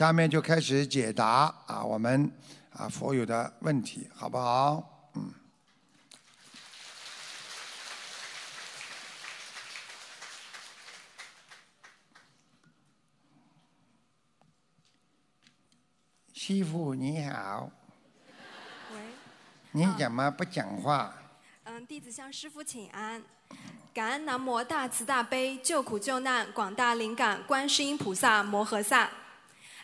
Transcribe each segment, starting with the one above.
下面就开始解答啊，我们啊佛友的问题，好不好？嗯。师傅你好，喂，你怎么不讲话？嗯，弟子向师傅请安。感恩南无大慈大悲救苦救难广大灵感观世音菩萨摩诃萨。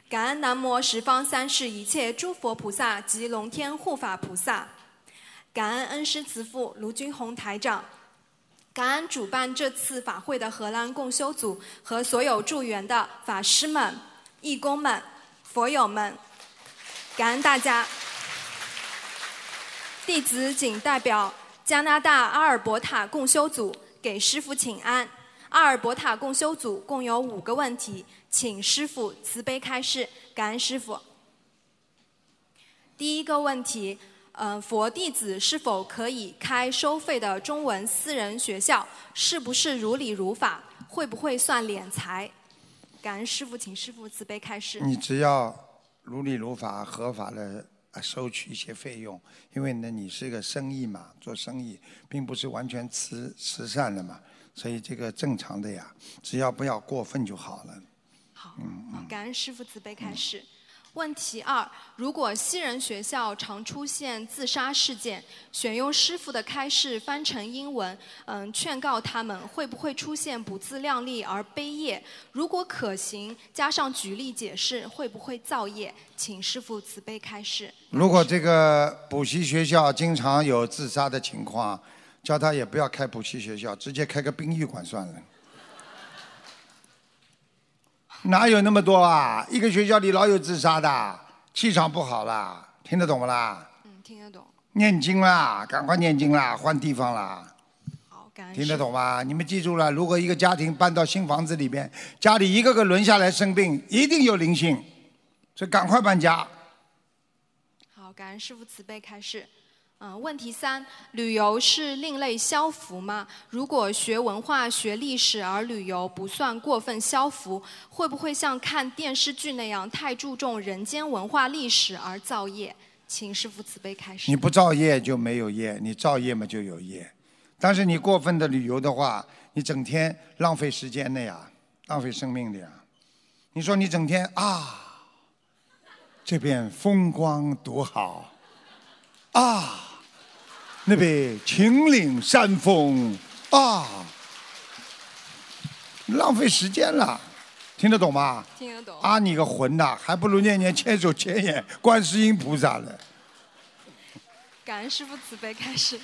感恩南无十方三世一切诸佛菩萨及龙天护法菩萨。感恩恩师慈父卢军宏台长。感恩主办这次法会的荷兰共修组和所有助缘的法师们、义工们、佛友们。感恩大家。弟子仅代表加拿大阿尔伯塔共修组给师父请安。阿尔伯塔共修组共有五个问题，请师傅慈悲开示。感恩师傅。第一个问题，呃，佛弟子是否可以开收费的中文私人学校？是不是如理如法？会不会算敛财？感恩师傅，请师傅慈悲开示。你只要如理如法、合法的收取一些费用，因为呢，你是一个生意嘛，做生意并不是完全慈慈善的嘛，所以这个正常的呀，只要不要过分就好了。好，感恩师傅慈悲开示。问题二：如果西人学校常出现自杀事件，选用师傅的开示翻成英文，嗯，劝告他们会不会出现不自量力而悲业？如果可行，加上举例解释，会不会造业？请师傅慈悲开示。如果这个补习学校经常有自杀的情况，叫他也不要开补习学校，直接开个殡仪馆算了。哪有那么多啊？一个学校里老有自杀的，气场不好啦，听得懂不啦？嗯，听得懂。念经啦，赶快念经啦，换地方啦。好，感恩。听得懂吗？你们记住了，如果一个家庭搬到新房子里边，家里一个个轮下来生病，一定有灵性，所以赶快搬家。好，感恩师傅慈悲开示。嗯，问题三：旅游是另类消福吗？如果学文化、学历史而旅游不算过分消福，会不会像看电视剧那样太注重人间文化历史而造业？请师父慈悲开示。你不造业就没有业，你造业嘛就有业。但是你过分的旅游的话，你整天浪费时间的呀，浪费生命的呀。你说你整天啊，这边风光多好，啊。那边秦岭山峰啊，浪费时间了，听得懂吗？听得懂。啊，你个混呐，还不如念念千手千眼观世音菩萨呢。感恩师父慈悲开示。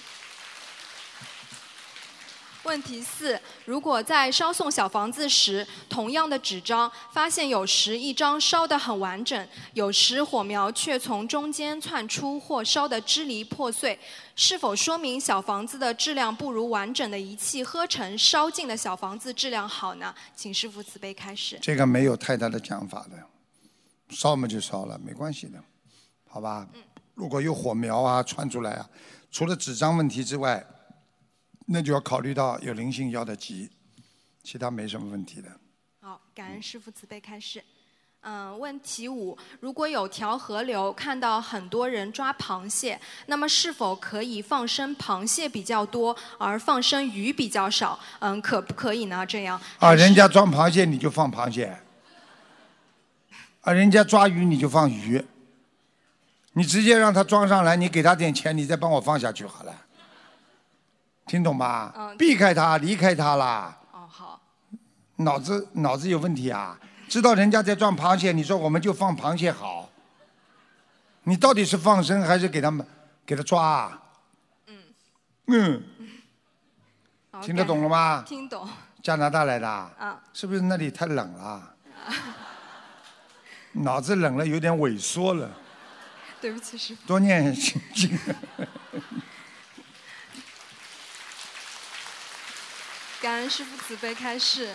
问题四：如果在烧送小房子时，同样的纸张，发现有时一张烧得很完整，有时火苗却从中间窜出或烧得支离破碎，是否说明小房子的质量不如完整的一气呵成烧尽的小房子质量好呢？请师傅慈悲开始。这个没有太大的讲法的，烧嘛就烧了，没关系的，好吧？如果有火苗啊窜出来啊，除了纸张问题之外。那就要考虑到有灵性要的急，其他没什么问题的。好，感恩师父慈悲开示。嗯，问题五：如果有条河流看到很多人抓螃蟹，那么是否可以放生螃蟹比较多，而放生鱼比较少？嗯，可不可以呢？这样？啊，人家抓螃蟹你就放螃蟹，啊，人家抓鱼你就放鱼，你直接让他装上来，你给他点钱，你再帮我放下去好了。听懂吧？嗯。避开他，离开他啦。哦，好。脑子脑子有问题啊！知道人家在装螃蟹，你说我们就放螃蟹好。你到底是放生还是给他们给他抓？嗯。嗯。听得懂了吗？听懂。加拿大来的。啊。是不是那里太冷了？脑子冷了，有点萎缩了。对不起，师傅。多念心经。感恩师傅慈悲开示，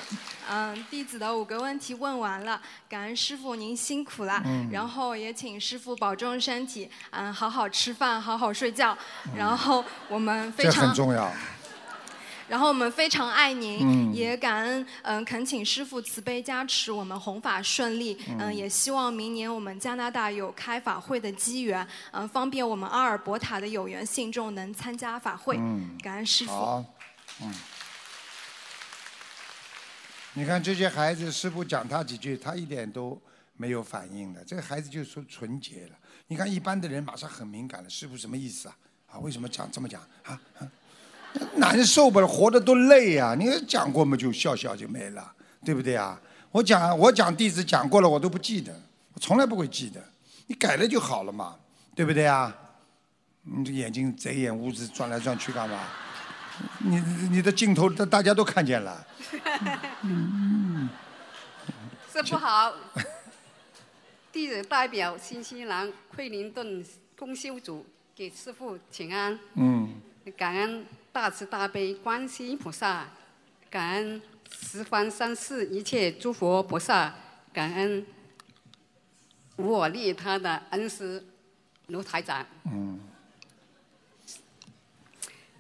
嗯，弟子的五个问题问完了，感恩师傅您辛苦了，然后也请师傅保重身体，嗯，好好吃饭，好好睡觉，然后我们非常这很重要，然后我们非常爱您，嗯。也感恩，嗯、恳请师父慈悲加持我们弘法顺利，嗯、也希望明年我们加拿大有开法会的机缘，嗯、方便我们阿尔伯塔的有缘信众能参加法会，嗯。感恩师父。好，嗯。你看这些孩子，师傅讲他几句，他一点都没有反应的。这个孩子就说纯洁了。你看一般的人马上很敏感了，师傅什么意思啊？啊，为什么讲这么讲啊？难受不，活得多累啊！你讲过嘛，就笑笑就没了，对不对啊？我讲我讲弟子讲过了，我都不记得，我从来不会记得。你改了就好了嘛，对不对啊？你这眼睛贼眼乌子转来转去干嘛？你你的镜头大大家都看见了，师傅好，弟子代表新西兰惠灵顿公修组给师傅请安，嗯，感恩大慈大悲观世音菩萨，感恩十方三世一切诸佛菩萨，感恩无我利他的恩师卢台长，嗯，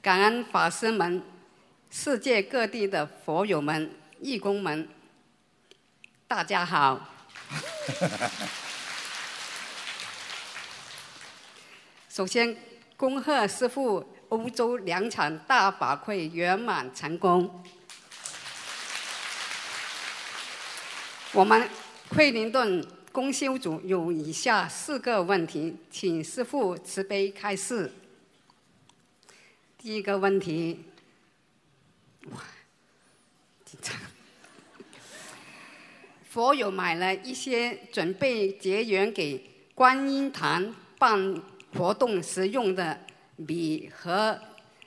感恩法师们，世界各地的佛友们、义工们，大家好。首先，恭贺师父欧洲两场大法会圆满成功。我们惠灵顿公修组有以下四个问题，请师父慈悲开示。第一个问题，哇，紧张。佛友买了一些准备结缘给观音堂办活动时用的米和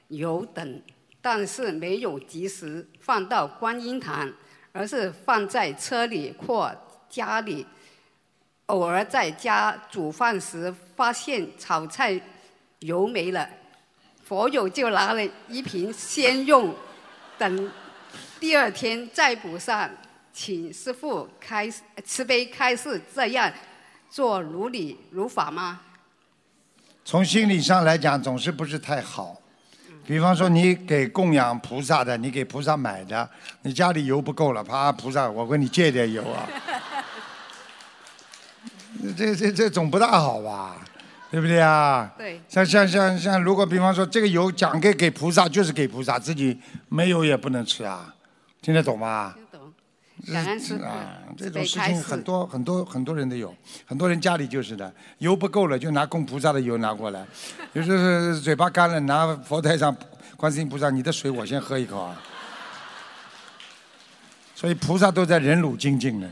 油等，但是没有及时放到观音堂，而是放在车里或家里。偶尔在家煮饭时发现炒菜油没了，佛友就拿了一瓶先用，等第二天再补上。请师傅开慈悲开示，这样做如理如法吗？从心理上来讲，总是不是太好。比方说，你给供养菩萨的，你给菩萨买的，你家里油不够了，啪，菩萨，我给你借点油啊。这这这总不大好吧？对不对啊？对。像像像像，如果比方说这个油讲给给菩萨，就是给菩萨，自己没有也不能吃啊，听得懂吗？听懂。感恩师啊，这种事情很多很多很多人都有，很多人家里就是的，油不够了就拿供菩萨的油拿过来，有时候嘴巴干了拿佛台上观世音菩萨你的水我先喝一口啊，所以菩萨都在忍辱精进呢，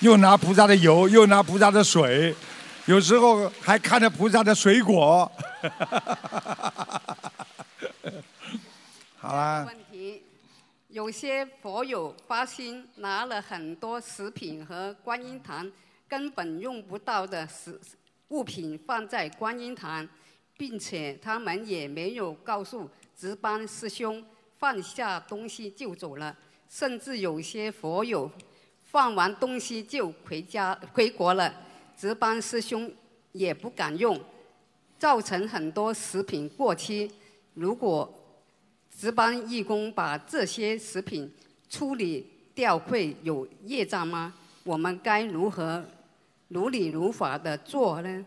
又拿菩萨的油，又拿菩萨的水，有时候还看着菩萨的水果，好啦。问题，有些佛友发心拿了很多食品和观音堂根本用不到的食物品放在观音堂，并且他们也没有告诉值班师兄放下东西就走了，甚至有些佛友放完东西就回家回国了，值班师兄也不敢用，造成很多食品过期。如果值班义工把这些食品处理掉会有业障吗？我们该如何如理如法的做呢？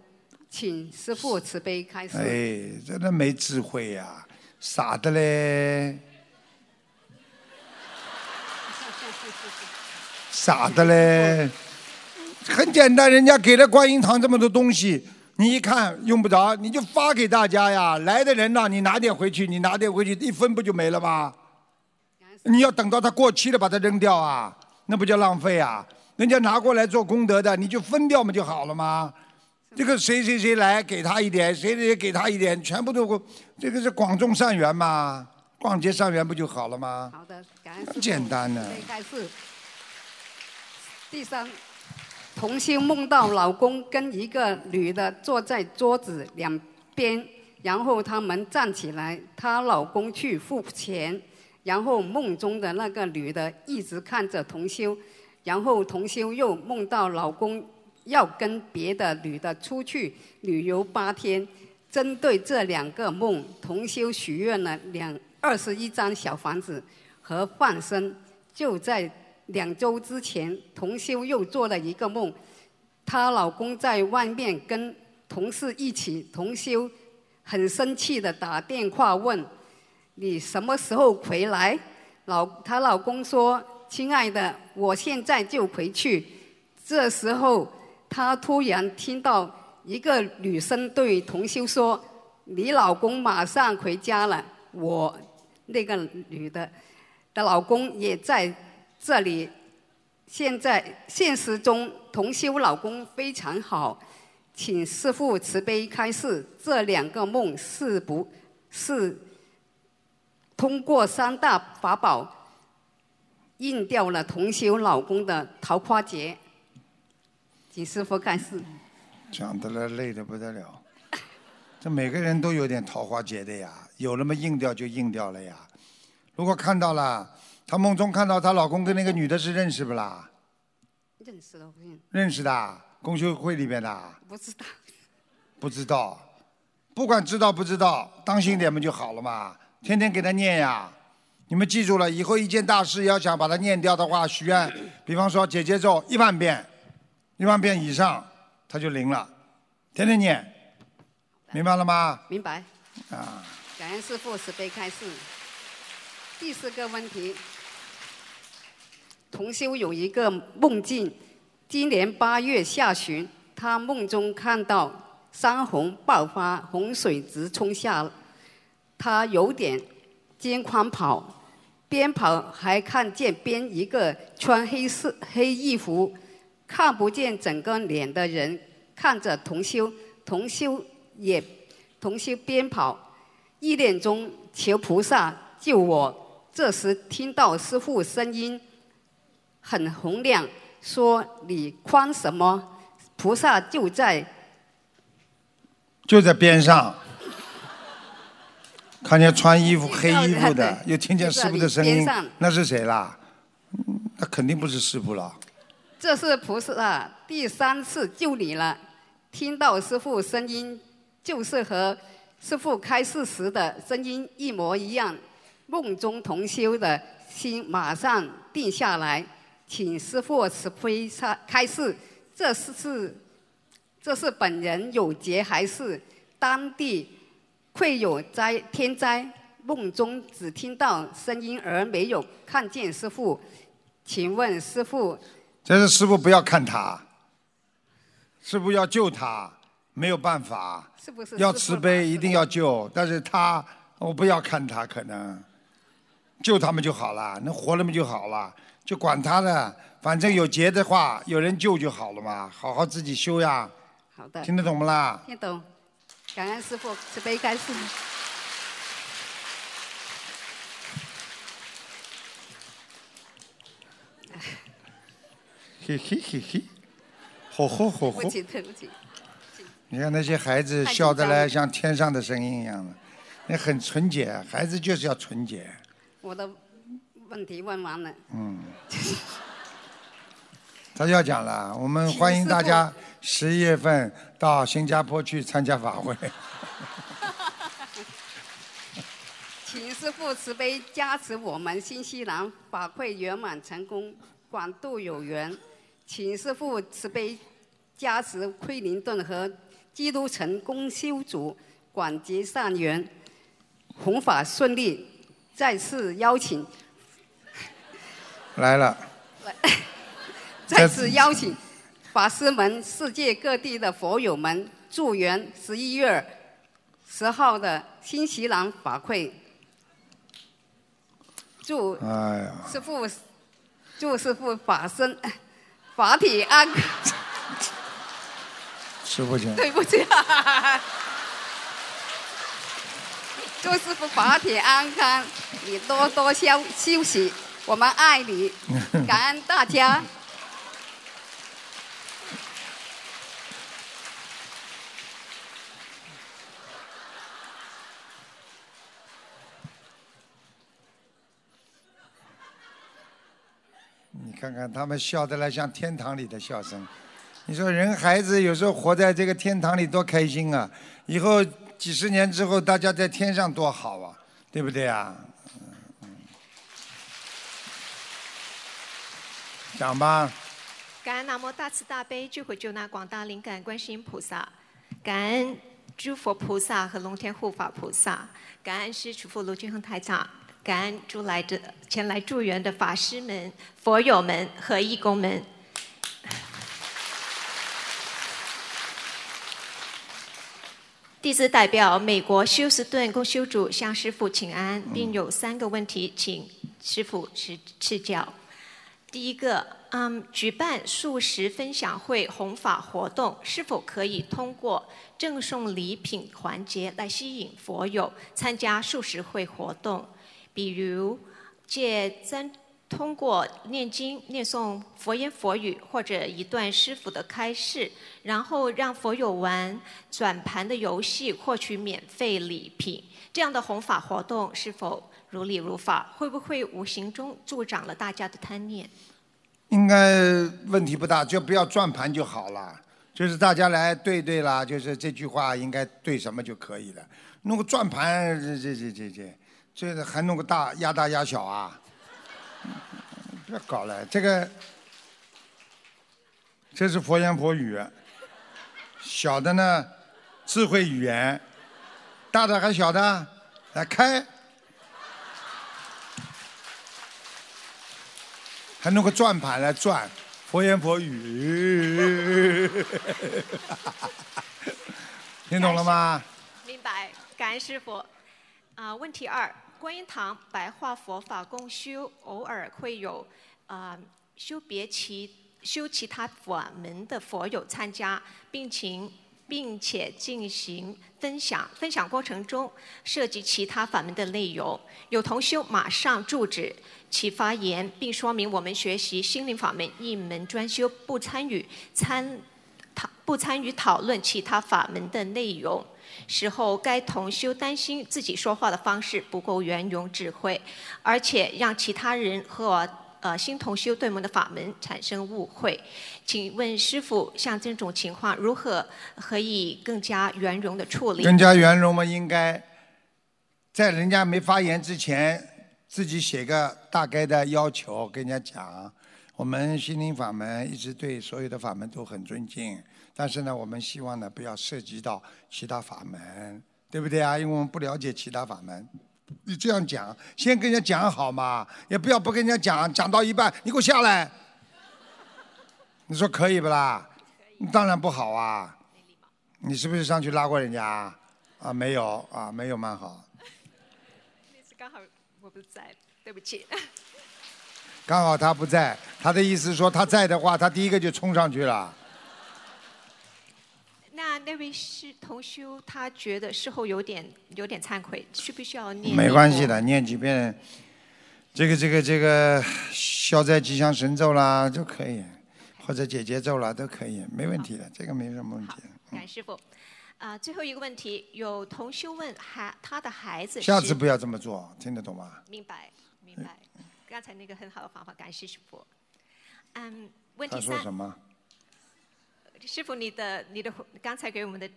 请师父慈悲开示。哎，真的没智慧呀、傻的嘞，傻的嘞，很简单，人家给了观音堂这么多东西，你一看用不着，你就发给大家呀。来的人呐、你拿点回去，你拿点回去，一分不就没了吗？你要等到它过期了把它扔掉啊，那不叫浪费啊？人家拿过来做功德的，你就分掉嘛就好了吗？这个谁谁谁来给他一点，谁谁谁给他一点，全部都这个是广种善缘嘛，广结善缘不就好了吗？好的，感恩。很简单的。第三，童修梦到老公跟一个女的坐在桌子两边，然后他们站起来，她老公去付钱，然后梦中的那个女的一直看着童修，然后童修又梦到老公要跟别的女的出去旅游八天，针对这两个梦，同修许愿了两二十一张小房子和放生。就在两周之前，同修又做了一个梦，她老公在外面跟同事一起同修，很生气的打电话问：“你什么时候回来？”老她老公说：“亲爱的，我现在就回去。”这时候，她突然听到。一个女生对同修说：“你老公马上回家了，我那个女的的老公也在这里。现在现实中，同修老公非常好，请师父慈悲开示，这两个梦是不是通过三大法宝印掉了同修老公的桃花劫？请师父开示。”讲的了，累得不得了。这每个人都有点桃花劫的呀，有那么硬掉就硬掉了呀。如果看到了，她梦中看到她老公跟那个女的是认识不啦？认识的，认识的，公修会里面的。不知道。不知道，不管知道不知道，当心点不就好了嘛？天天给他念呀。你们记住了，以后一件大事要想把它念掉的话，许愿，比方说姐姐咒一万遍，一万遍以上。他就灵了，天天念，明白了吗？明白。啊。感恩师父慈悲开示。第四个问题，同修有一个梦境，今年八月下旬，他梦中看到山洪爆发，洪水直冲下，他有点惊慌跑，边跑还看见边一个穿黑色黑衣服。看不见整个脸的人看着同修，同修也同修边跑，意念中求菩萨救我。这时听到师傅声音很洪亮，说：“你慌什么？菩萨就在就在边上。”看见穿衣服黑衣服的，又听见师傅的声音，那是谁啦？那肯定不是师傅了。这是菩萨第三次救你了，听到师傅声音，就是和师傅开示时的声音一模一样。梦中同修的心马上定下来，请师父慈悲开开示，这是是这是本人有劫还是当地会有灾天灾？梦中只听到声音而没有看见师父，请问师父。这是师傅不要看他，师傅要救他，没有办法，是不是要慈悲一定要救，但是他我不要看他，可能救他们就好了，能活了嘛就好了，就管他的，反正有劫的话，有人救就好了嘛，好好自己修呀。好的。听得懂不啦？听懂，感恩师傅慈悲开示。嘿嘿嘿嘿，吼吼吼吼！对不起，对不起。你看那些孩子笑得来像天上的声音一样的，那很纯洁，孩子就是要纯洁。我的问题问完了。嗯。他要讲了，我们欢迎大家十一月份到新加坡去参加法会。请师父慈悲加持我们新西兰法会圆满成功，广度有缘。请师父慈悲加持奎林顿和基督城公修组广结善缘，弘法顺利。再次邀请来了，来，再次邀请法师们、世界各地的佛友们祝愿十一月十号的新西兰法会。祝师父，祝师傅法身。法体安康，师傅请。对不起，祝师傅法体安康，你多多休休息，我们爱你，感恩大家。你看看他们笑得来像天堂里的笑声，你说人孩子有时候活在这个天堂里多开心啊！以后几十年之后，大家在天上多好啊，对不对啊？讲吧。感恩南无大慈大悲救苦救难广大灵感观世音菩萨，感恩诸佛菩萨和龙天护法菩萨，感恩师祖父卢俊亨台长，感恩诸来的前来助缘的法师们、佛友们和义工们。弟子代表美国休斯顿公修主向师父请安，并有三个问题，请师父指赐教。第一个，嗯，举办素食分享会弘法活动，是否可以通过赠送礼品环节来吸引佛友参加素食会活动？比如借真通过念经、念诵佛言佛语，或者一段师傅的开示，然后让佛友玩转盘的游戏，获取免费礼品。这样的弘法活动是否？如理如法，会不会无形中助长了大家的贪念？应该问题不大，就不要转盘就好了。就是大家来对对啦，就是这句话应该对什么就可以了。弄个转盘，这这这这这，这还弄个大压大压小啊？不要搞了，这个这是佛言佛语，小的呢智慧语言，大的还小的来开。还弄个转盘来转，佛言佛语，听懂了吗？明白，感恩师傅。啊，问题二：观音堂白话佛法共修，偶尔会有啊修别其修其他法门的佛友参加，并请并且进行分享。分享过程中涉及其他法门的内容，有同修马上住址。其发言，并说明我们学习心灵法门一门专修，不参与参讨不参与讨论其他法门的内容。时候，该同修担心自己说话的方式不够圆融智慧，而且让其他人和呃新同修对我们的法门产生误会。请问师傅，像这种情况如何可以更加圆融的处理？更加圆融吗？应该在人家没发言之前。自己写个大概的要求，跟人家讲，我们心灵法门一直对所有的法门都很尊敬，但是呢，我们希望呢不要涉及到其他法门，对不对啊？因为我们不了解其他法门。你这样讲，先跟人家讲好嘛，也不要不跟人家讲，讲到一半你给我下来，你说可以不啦？当然不好啊。你是不是上去拉过人家？啊，没有啊，没有蛮好。那次刚好。我不在，对不起。刚好他不在，他的意思说他在的话，他第一个就冲上去了。那那位是同修，他觉得事后有点有点忏悔，需不需要念？没关系的，念几遍，这个这个这个消灾吉祥神咒啦就可以，或者解结咒啦都可以，没问题的，这个没什么问题。感师傅。啊，最后一个问题，有同修问孩他的孩子。下次不要这么做，听得懂吗？明白，明白。刚才那个很好的方法，感谢师傅。嗯，问题三。他说什么？师傅，你的你的刚才给我们的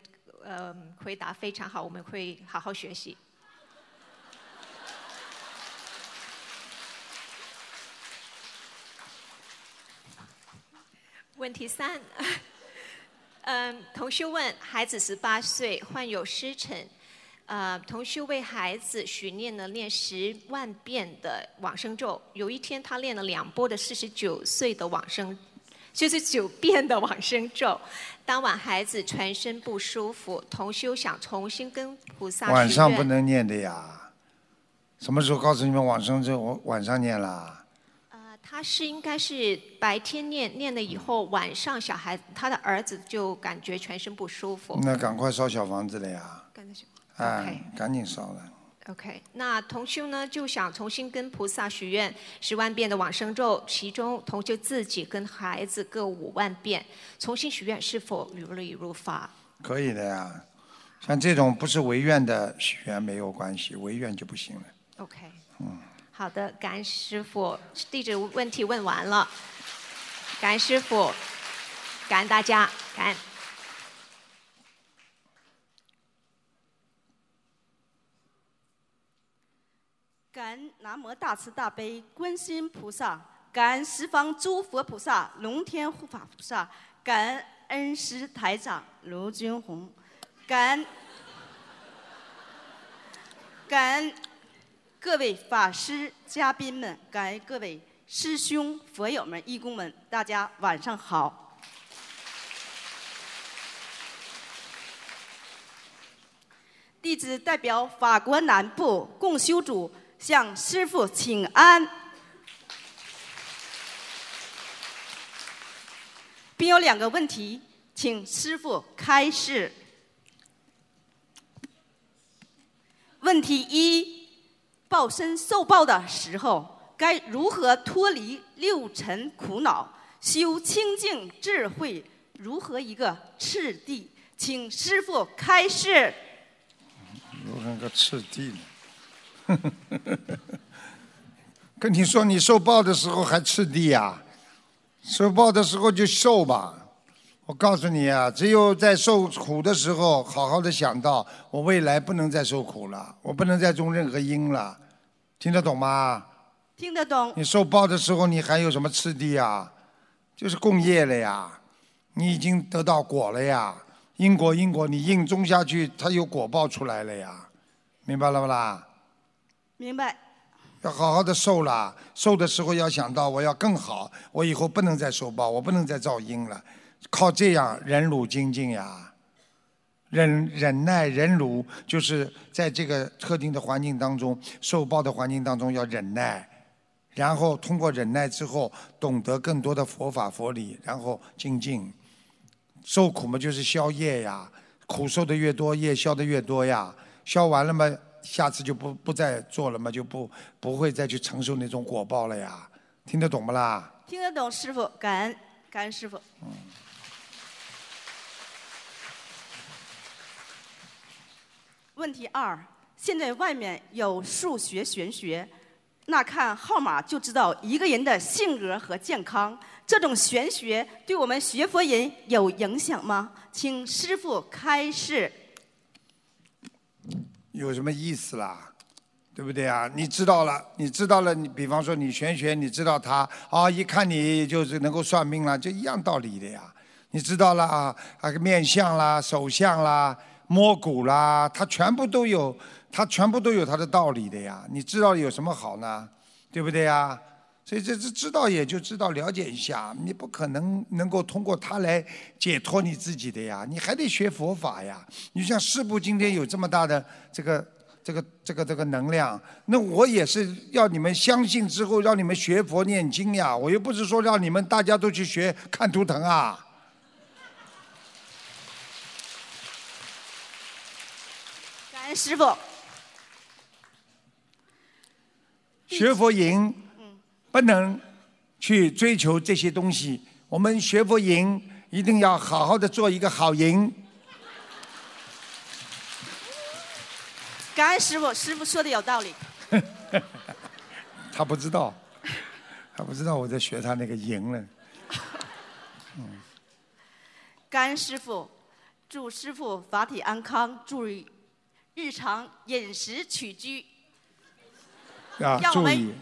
呃回答非常好，我们会好好学习。问题三。嗯，同修问：孩子十八岁，患有湿疹，呃，同修为孩子许念了念十万遍的往生咒。有一天，他念了两波的四十九岁的往生，四十九遍的往生咒。当晚，孩子全身不舒服，同修想重新跟菩萨晚上不能念的呀，什么时候告诉你们往生咒？我晚上念了。他是应该是白天念念了以后，晚上小孩他的儿子就感觉全身不舒服。那赶快烧小房子了呀！赶紧哎，赶紧烧了。OK，那同修呢就想重新跟菩萨许愿十万遍的往生咒，其中同修自己跟孩子各五万遍，重新许愿是否如理如法？可以的呀，像这种不是违愿的许愿没有关系，违愿就不行了。OK。嗯。好的，感恩师傅，地址问题问完了，感恩师傅，感恩大家，感恩。感恩南无大慈大悲观世音菩萨，感恩十方诸佛菩萨、龙天护法菩萨，感恩恩师台长卢军红，感恩感恩各位法师、嘉宾们，感恩各位师兄、佛友们、义工们，大家晚上好。弟子代表法国南部共修组向师傅请安，并有两个问题，请师傅开示。问题一：报身受报的时候，该如何脱离六尘苦恼，修清净智慧？如何一个次第？请师傅开示。如何个次第呢？跟你说，你受报的时候还吃地呀？受报的时候就受吧。我告诉你啊，只有在受苦的时候，好好的想到我未来不能再受苦了，我不能再种任何因了，听得懂吗？听得懂。你受报的时候，你还有什么次第啊？就是共业了呀，你已经得到果了呀。因果因果，你因种下去，它有果报出来了呀，明白了不啦？明白。要好好的受了，受的时候要想到我要更好，我以后不能再受报，我不能再造因了，靠这样忍辱精进呀，忍忍耐忍辱，就是在这个特定的环境当中，受报的环境当中要忍耐，然后通过忍耐之后，懂得更多的佛法佛理，然后精进。受苦嘛，就是消业呀，苦受的越多，业消的越多呀。消完了嘛，下次就不不再做了嘛，就不不会再去承受那种果报了呀。听得懂不啦？听得懂，师傅，感恩，感恩师傅。嗯。问题二：现在外面有数学玄学，那看号码就知道一个人的性格和健康。这种玄学对我们学佛人有影响吗？请师傅开示。有什么意思啦？对不对啊？你知道了，你知道了，你比方说你玄学，你知道他啊，一看你就是能够算命了，就一样道理的呀。你知道了啊，啊个面相啦、手相啦、摸骨啦，他全部都有，他全部都有他的道理的呀。你知道有什么好呢？对不对呀？所以这这知道也就知道了解一下，你不可能能够通过它来解脱你自己的呀，你还得学佛法呀。你像师父今天有这么大的这个这个这个这个能量，那我也是要你们相信之后，让你们学佛念经呀。我又不是说让你们大家都去学看图腾啊。感恩师傅。学佛营。不能去追求这些东西。我们学佛营一定要好好的做一个好营。感恩师傅，师傅说的有道理。他不知道，他不知道我在学他那个营呢。嗯。感恩师傅，祝师傅法体安康，注意日常饮食起居。要注意。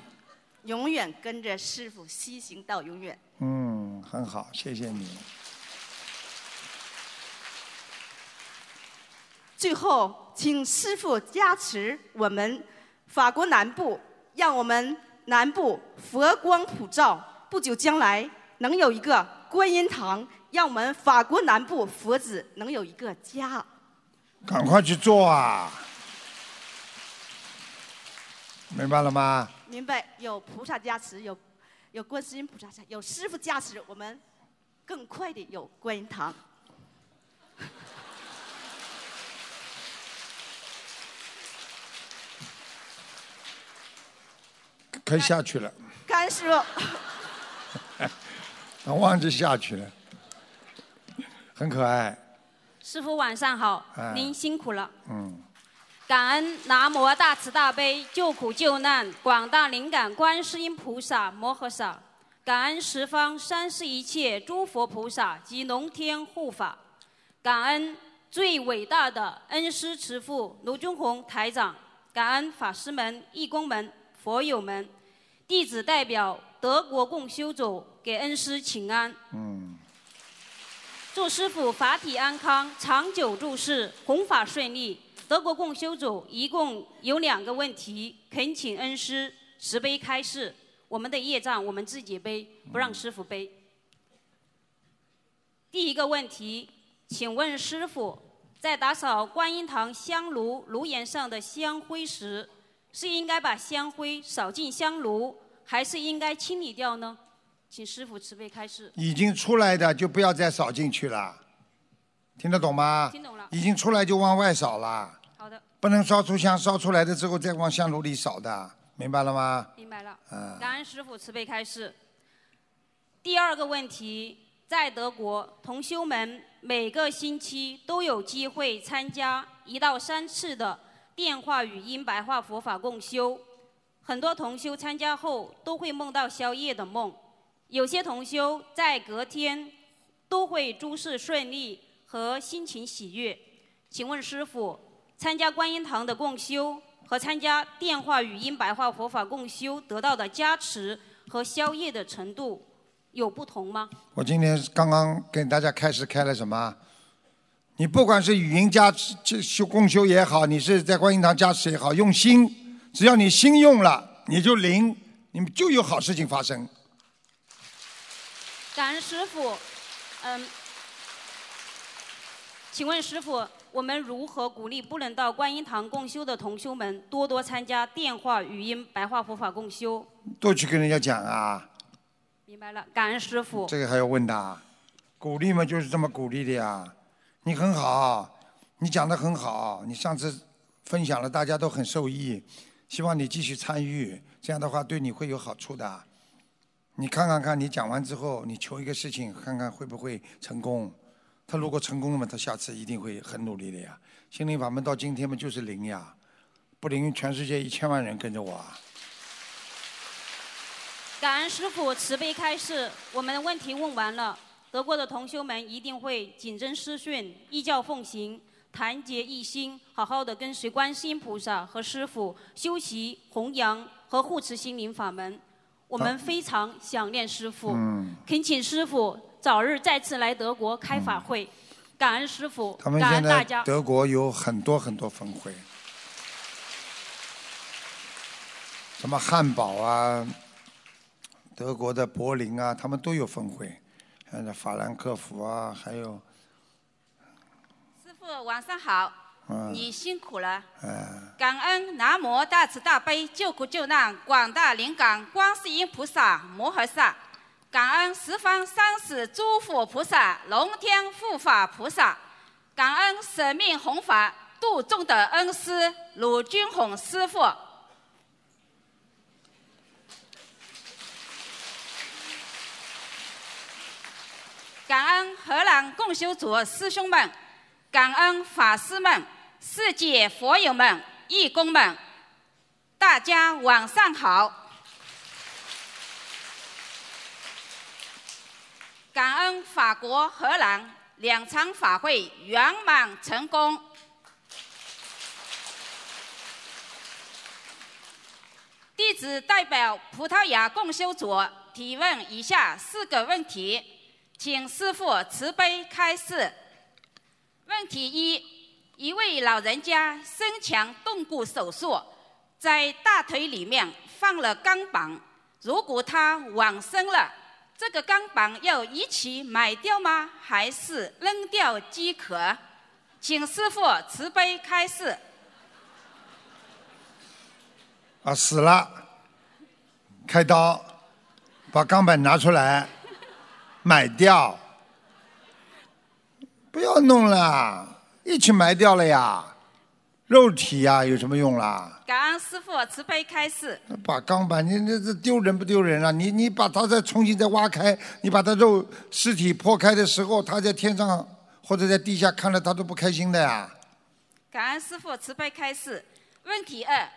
永远跟着师傅西行到永远。嗯，很好，谢谢你。最后，请师傅加持我们法国南部，让我们南部佛光普照，不久将来能有一个观音堂，让我们法国南部佛子能有一个家。赶快去做啊！明白了吗？明白，有菩萨加持，有有观世音菩萨加有师傅加持，我们更快的有观音堂。可以下去了。甘师傅。我忘记下去了，很可爱。师傅晚上好，您辛苦了。嗯。感恩南无大慈大悲救苦救难广大灵感观世音菩萨摩诃萨，感恩十方三世一切诸佛菩萨及龙天护法，感恩最伟大的恩师慈父卢军宏台长，感恩法师们、义工们、佛友们，弟子代表德国共修组给恩师请安。嗯，祝师傅法体安康，长久住世，弘法顺利。德国共修组一共有两个问题，恳请恩师慈悲开示。我们的业障我们自己背，不让师傅背。第一个问题，请问师傅，在打扫观音堂香炉炉檐上的香灰时，是应该把香灰扫进香炉，还是应该清理掉呢？请师傅慈悲开示。已经出来的就不要再扫进去了，听得懂吗？听懂了。已经出来就往外扫了，好的，不能烧出香，烧出来的之后再往香炉里扫的，明白了吗？明白了。嗯感恩师傅慈悲开示。第二个问题，在德国，同修们每个星期都有机会参加一到三次的电话语音白话佛法共修。很多同修参加后都会梦到宵夜的梦，有些同修在隔天都会诸事顺利和心情喜悦。请问师傅，参加观音堂的共修和参加电话语音白话佛法共修得到的加持和消业的程度有不同吗？我今天刚刚跟大家开始开了什么？你不管是语音加持、这修共修也好，你是在观音堂加持也好，用心，只要你心用了，你就灵，你们就有好事情发生。感恩师傅，嗯，请问师傅，我们如何鼓励不能到观音堂共修的同修们多多参加电话语音白话佛法共修？多去跟人家讲啊，明白了，感恩师傅。这个还要问的啊？鼓励嘛，就是这么鼓励的呀。你很好，你讲的很好，你上次分享了，大家都很受益。希望你继续参与，这样的话对你会有好处的。你看看看，你讲完之后，你求一个事情，看看会不会成功。他如果成功了嘛，他下次一定会很努力的呀。心灵法门到今天嘛就是灵呀，不灵全世界一千万人跟着我啊。感恩师傅慈悲开示，我们的问题问完了。德国的同修们一定会谨遵师训，依教奉行，团结一心，好好的跟随观世音菩萨和师傅修习、弘扬和护持心灵法门。我们非常想念师傅，嗯，恳请师傅早日再次来德国开法会。感恩师傅他，们感现在恩大家。德国有很多很多分会，什么汉堡啊，德国的柏林啊，他们都有分会，像法兰克福啊，还有师傅晚上好，嗯你辛苦了。嗯感恩南无大慈大悲救苦救难广大灵感观世音菩萨摩诃萨，感恩十方三世诸佛菩萨、龙天护法菩萨，感恩舍命弘法度众的恩师鲁军宏师傅。感恩荷兰共修组师兄们，感恩法师们，世界佛友们、义工们，大家晚上好。感恩法国、荷兰两场法会圆满成功。弟子代表葡萄牙共修组提问以下四个问题，请师父慈悲开示。问题一：一位老人家身强动骨手术，在大腿里面放了钢板，如果他往生了，这个钢板要一起买掉吗？还是扔掉即可？请师傅慈悲开示。啊死了，开刀，把钢板拿出来，买掉，不要弄了，一起埋掉了呀，肉体呀有什么用啦？感恩师傅慈悲开示。把钢板，你这这丢人不丢人啊？你你把它再重新再挖开，你把它肉尸体破开的时候，他在天上或者在地下看了他都不开心的呀。感恩师傅慈悲开示。问题二：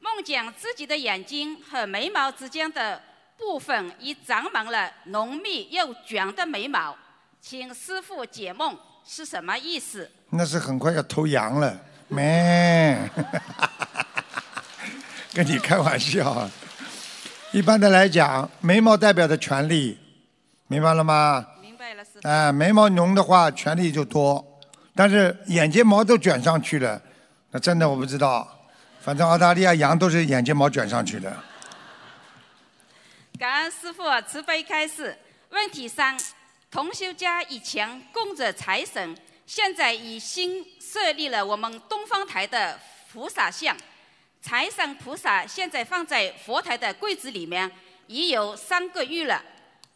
梦见自己的眼睛和眉毛之间的部分已长满了浓密又卷的眉毛，请师傅解梦是什么意思？那是很快要头羊了，没。跟你开玩笑。一般的来讲，眉毛代表的权力，明白了吗？明白了，师傅。哎、眉毛浓的话，权力就多，但是眼睫毛都卷上去了，那真的我不知道。反正澳大利亚羊都是眼睫毛卷上去的。感恩师傅慈悲开示。问题三：同修家以前供着财神，现在已新设立了我们东方台的菩萨像。财神菩萨现在放在佛台的柜子里面，已有三个月了。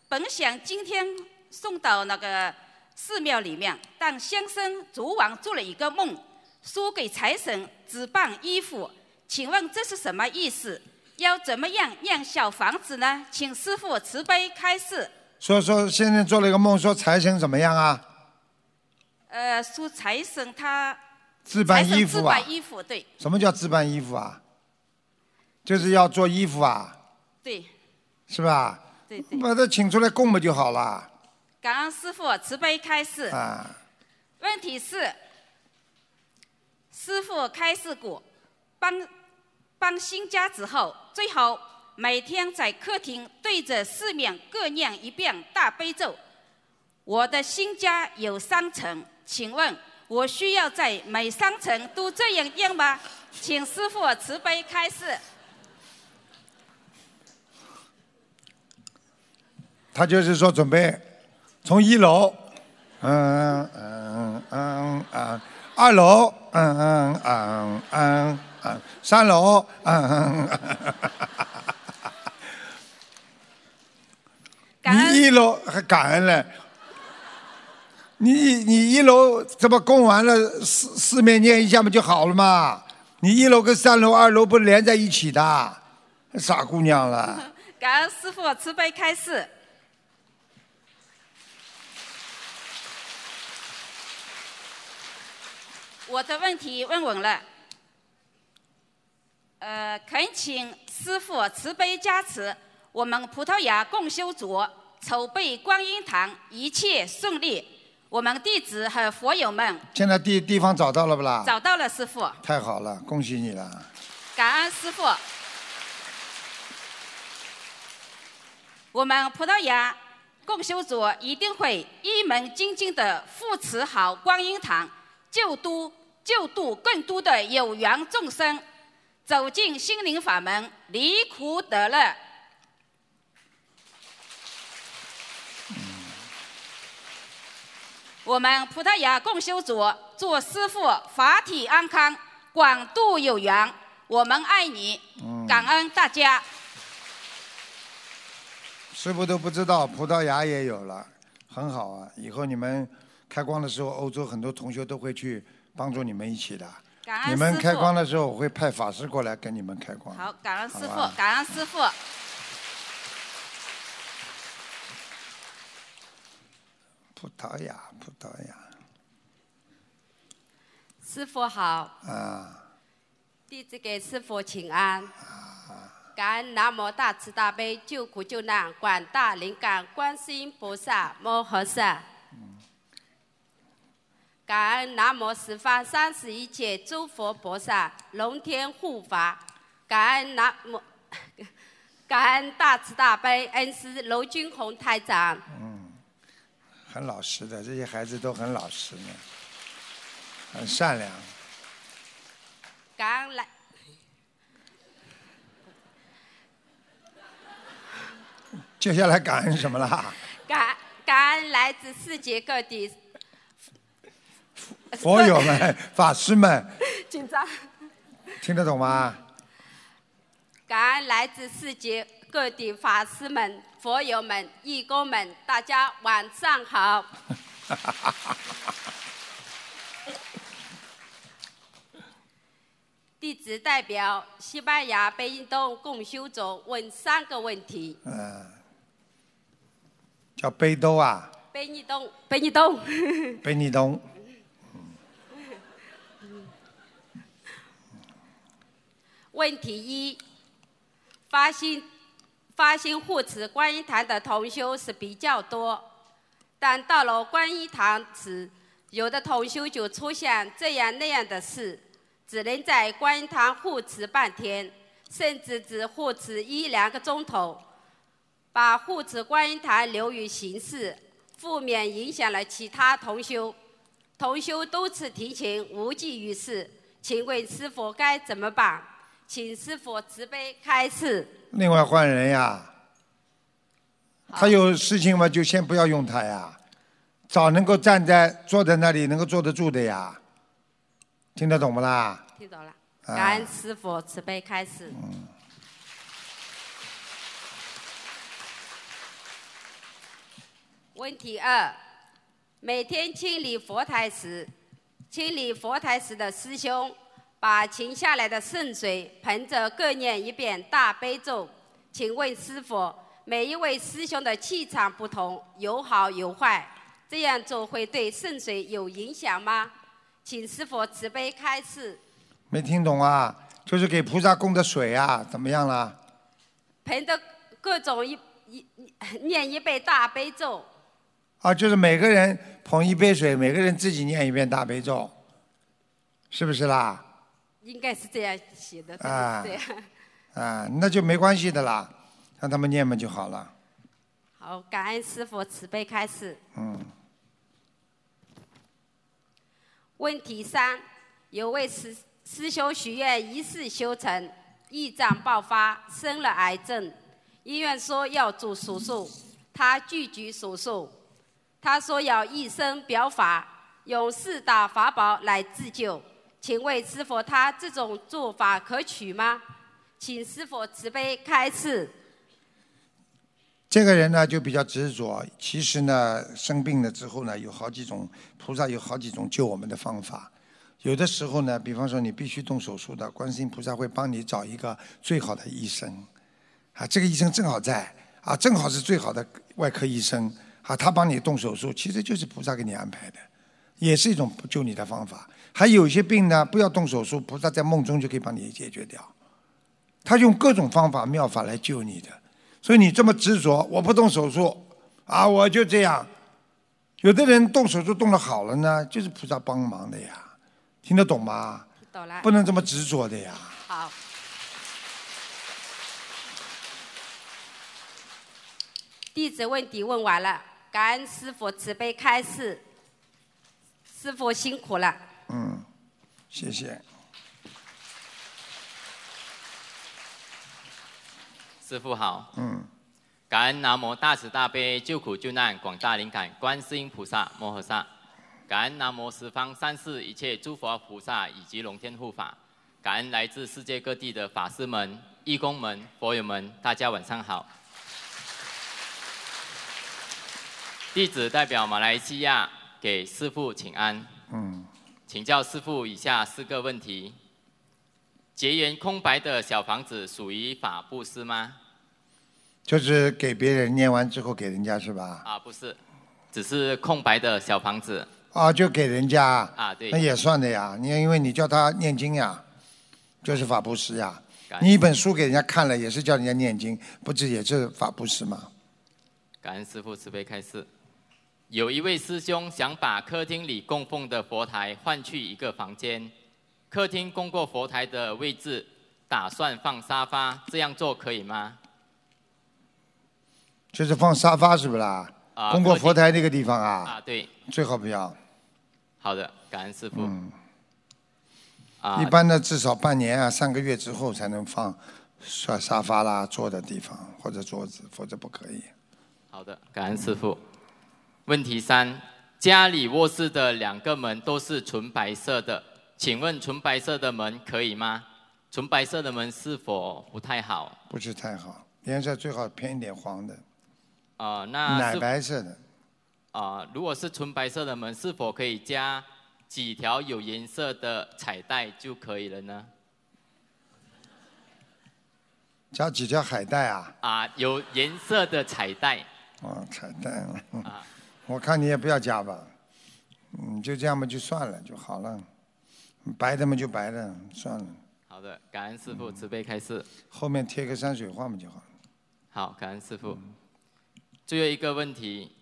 本想今天送到那个寺庙里面，但先生昨晚做了一个梦，说给财神置办衣服，请问这是什么意思？要怎么样让小房子呢？请师傅慈悲开示。说说先生做了一个梦，说财神怎么样啊？呃，说财神他置办衣服啊？置办衣服，对什么叫置办衣服啊？就是要做衣服啊，对是吧？对对。把他请出来供不就好了？感恩师傅慈悲开示。啊，问题是，师傅开示过，搬搬新家之后，最好每天在客厅对着四面各念一遍大悲咒。我的新家有三层，请问我需要在每三层都这样念吗？请师傅慈悲开示。他就是说准备从一楼，嗯嗯嗯嗯，二楼，嗯嗯嗯嗯嗯，三楼，嗯嗯一楼还感恩了，你你一楼这么供完了，四四面念一下不就好了嘛？你一楼跟三楼、二楼不连在一起的，傻姑娘了。感恩师傅慈悲开示。我的问题问稳了，呃，恳请师傅慈悲加持，我们葡萄牙共修组筹备观音堂一切顺利，我们弟子和佛友们现在地地方找到了不啦？找到了师傅，太好了，恭喜你了。感恩师傅。我们葡萄牙共修组一定会一门精进的扶持好观音堂，救度救度更多的有缘众生，走进心灵法门，离苦得乐。我们葡萄牙共修组祝师傅法体安康，广度有缘。我们爱你，感恩大家。师傅都不知道葡萄牙也有了，很好啊！以后你们开光的时候，欧洲很多同学都会去帮助你们一起的。感恩你们开光的时候，我会派法师过来跟你们开光。好，感恩师傅，感恩师傅。葡萄牙，葡萄牙师傅好，啊！弟子给师傅请安。感恩南无大慈大悲救苦救难广大灵感观世音菩萨摩诃萨。感恩南无十方三世一切诸佛菩萨龙天护法。感恩南无 感恩大慈大悲恩师娄军宏台长。很老实的，这些孩子都很老实呢，很善良。感恩来接下来感恩什么啦？感感恩来自世界各地佛友们、法师们，紧张。听得懂吗？感恩来自世界各地法师们、佛友们、义工们，大家晚上好。弟子代表西班牙北印东共修组问三个问题。嗯，叫北斗啊，北尼东，北尼东。北尼东。问题一：发心发心护持观音堂的同修是比较多，但到了观音堂时，有的同修就出现这样那样的事，只能在观音堂护持半天，甚至只护持一两个钟头，把护持观音堂流于形式，负面影响了其他同修。同修多次提醒无济于事，请问师傅该怎么办？请师傅慈悲开示。另外换人呀，他有事情嘛，就先不要用他呀，找能够站在坐在那里能够坐得住的呀，听得懂不啦？听懂了，啊感恩师傅慈悲开示。问题二：每天清理佛台时，清理佛台时的师兄，把停下来的圣水捧着各念一遍大悲咒。请问师傅，每一位师兄的气场不同，有好有坏，这样做会对圣水有影响吗？请师傅慈悲开示。没听懂啊？就是给菩萨供的水啊，怎么样了？捧着各种一一一念一遍大悲咒，啊，就是每个人捧一杯水，每个人自己念一遍大悲咒，是不是啦？应该是这样写的，啊对，这样。啊，那就没关系的啦，让他们念嘛就好了。好，感恩师傅慈悲开示。嗯，问题三：有位师师兄许愿一世修成，胰脏爆发，生了癌症，医院说要做手术，他拒绝手术。他说要一生表法，用四大法宝来自救。请问师傅，他这种做法可取吗？请师傅慈悲开示。这个人呢就比较执着。其实呢，生病了之后呢，有好几种菩萨有好几种救我们的方法。有的时候呢，比方说你必须动手术的，观世音菩萨会帮你找一个最好的医生，啊，这个医生正好在，啊，正好是最好的外科医生，啊，他帮你动手术，其实就是菩萨给你安排的，也是一种救你的方法。还有一些病呢，不要动手术，菩萨在梦中就可以帮你解决掉。他用各种方法妙法来救你的，所以你这么执着，我不动手术啊，我就这样。有的人动手术动了好了呢，就是菩萨帮忙的呀，听得懂吗？懂了。不能这么执着的呀。好。弟子问题问完了，感恩师傅慈悲开示。师傅辛苦了。嗯，谢谢。师傅好，嗯，感恩南无大慈大悲救苦救难广大灵感观世音菩萨摩诃萨，感恩南无十方三世一切诸佛菩萨以及龙天护法，感恩来自世界各地的法师们、义工们、佛友们，大家晚上好。弟子代表马来西亚给师父请安，嗯，请教师父以下四个问题：结缘空白的小房子属于法布施吗？就是给别人念完之后给人家是吧？啊，不是，只是空白的小房子。啊，就给人家啊对那也算的呀。你因为你叫他念经呀，就是法布施呀。你一本书给人家看了，也是叫人家念经，不是也是法布施吗？感恩师父慈悲开示。有一位师兄想把客厅里供奉的佛台换去一个房间，客厅供过佛台的位置打算放沙发，这样做可以吗？就是放沙发是不啦？啊供过佛台那个地方啊，啊，对，最好不要。好的，感恩师傅。嗯，啊，一般的至少半年啊，三个月之后才能放沙沙发啦、坐的地方或者桌子，否则不可以。好的，感恩师父。问题三：家里卧室的两个门都是纯白色的，请问纯白色的门可以吗？纯白色的门是否不太好？不是太好，颜色最好偏一点黄的，啊、那奶白色的。啊、如果是纯白色的门，是否可以加几条有颜色的彩带就可以了呢？加几条海带啊？啊、有颜色的彩带。哦，彩带。啊我看你也不要加吧，嗯，就这样吧，就算了就好了。白的嘛就白的，算了。好的，感恩师傅慈悲开示。后面贴个山水画嘛就好了。好，感恩师傅。最后一个问题，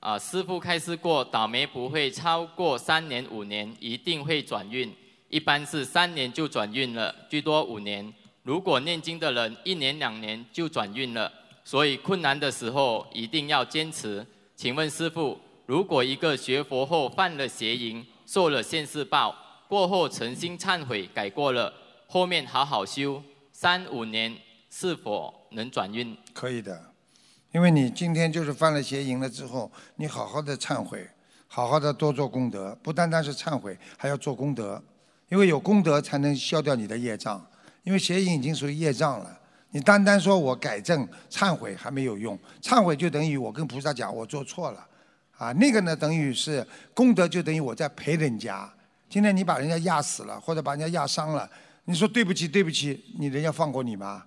啊，师傅开示过，倒霉不会超过三年、五年，一定会转运。一般是三年就转运了，最多五年。如果念经的人一年两年就转运了，所以困难的时候一定要坚持。请问师傅，如果一个学佛后犯了邪淫，受了现世报，过后诚心忏悔改过了，后面好好修，三五年是否能转运？可以的，因为你今天就是犯了邪淫了之后，你好好的忏悔，好好的多做功德，不单单是忏悔，还要做功德，因为有功德才能消掉你的业障。因为邪淫已经属于业障了，你单单说我改正、忏悔还没有用，忏悔就等于我跟菩萨讲我做错了，啊，那个呢等于是功德，就等于我在陪人家。今天你把人家压死了，或者把人家压伤了，你说对不起，对不起，你人家放过你吗？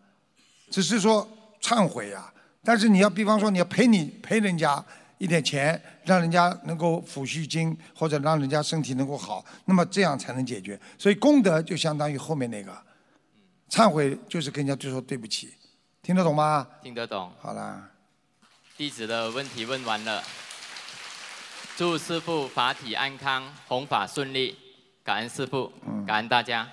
只是说忏悔呀、但是你要比方说你要赔你赔人家一点钱，让人家能够抚恤金，或者让人家身体能够好，那么这样才能解决。所以功德就相当于后面那个，忏悔就是跟人家就说对不起，听得懂吗？听得懂。好啦，弟子的问题问完了，祝师父法体安康，弘法顺利，感恩师傅，感恩大家。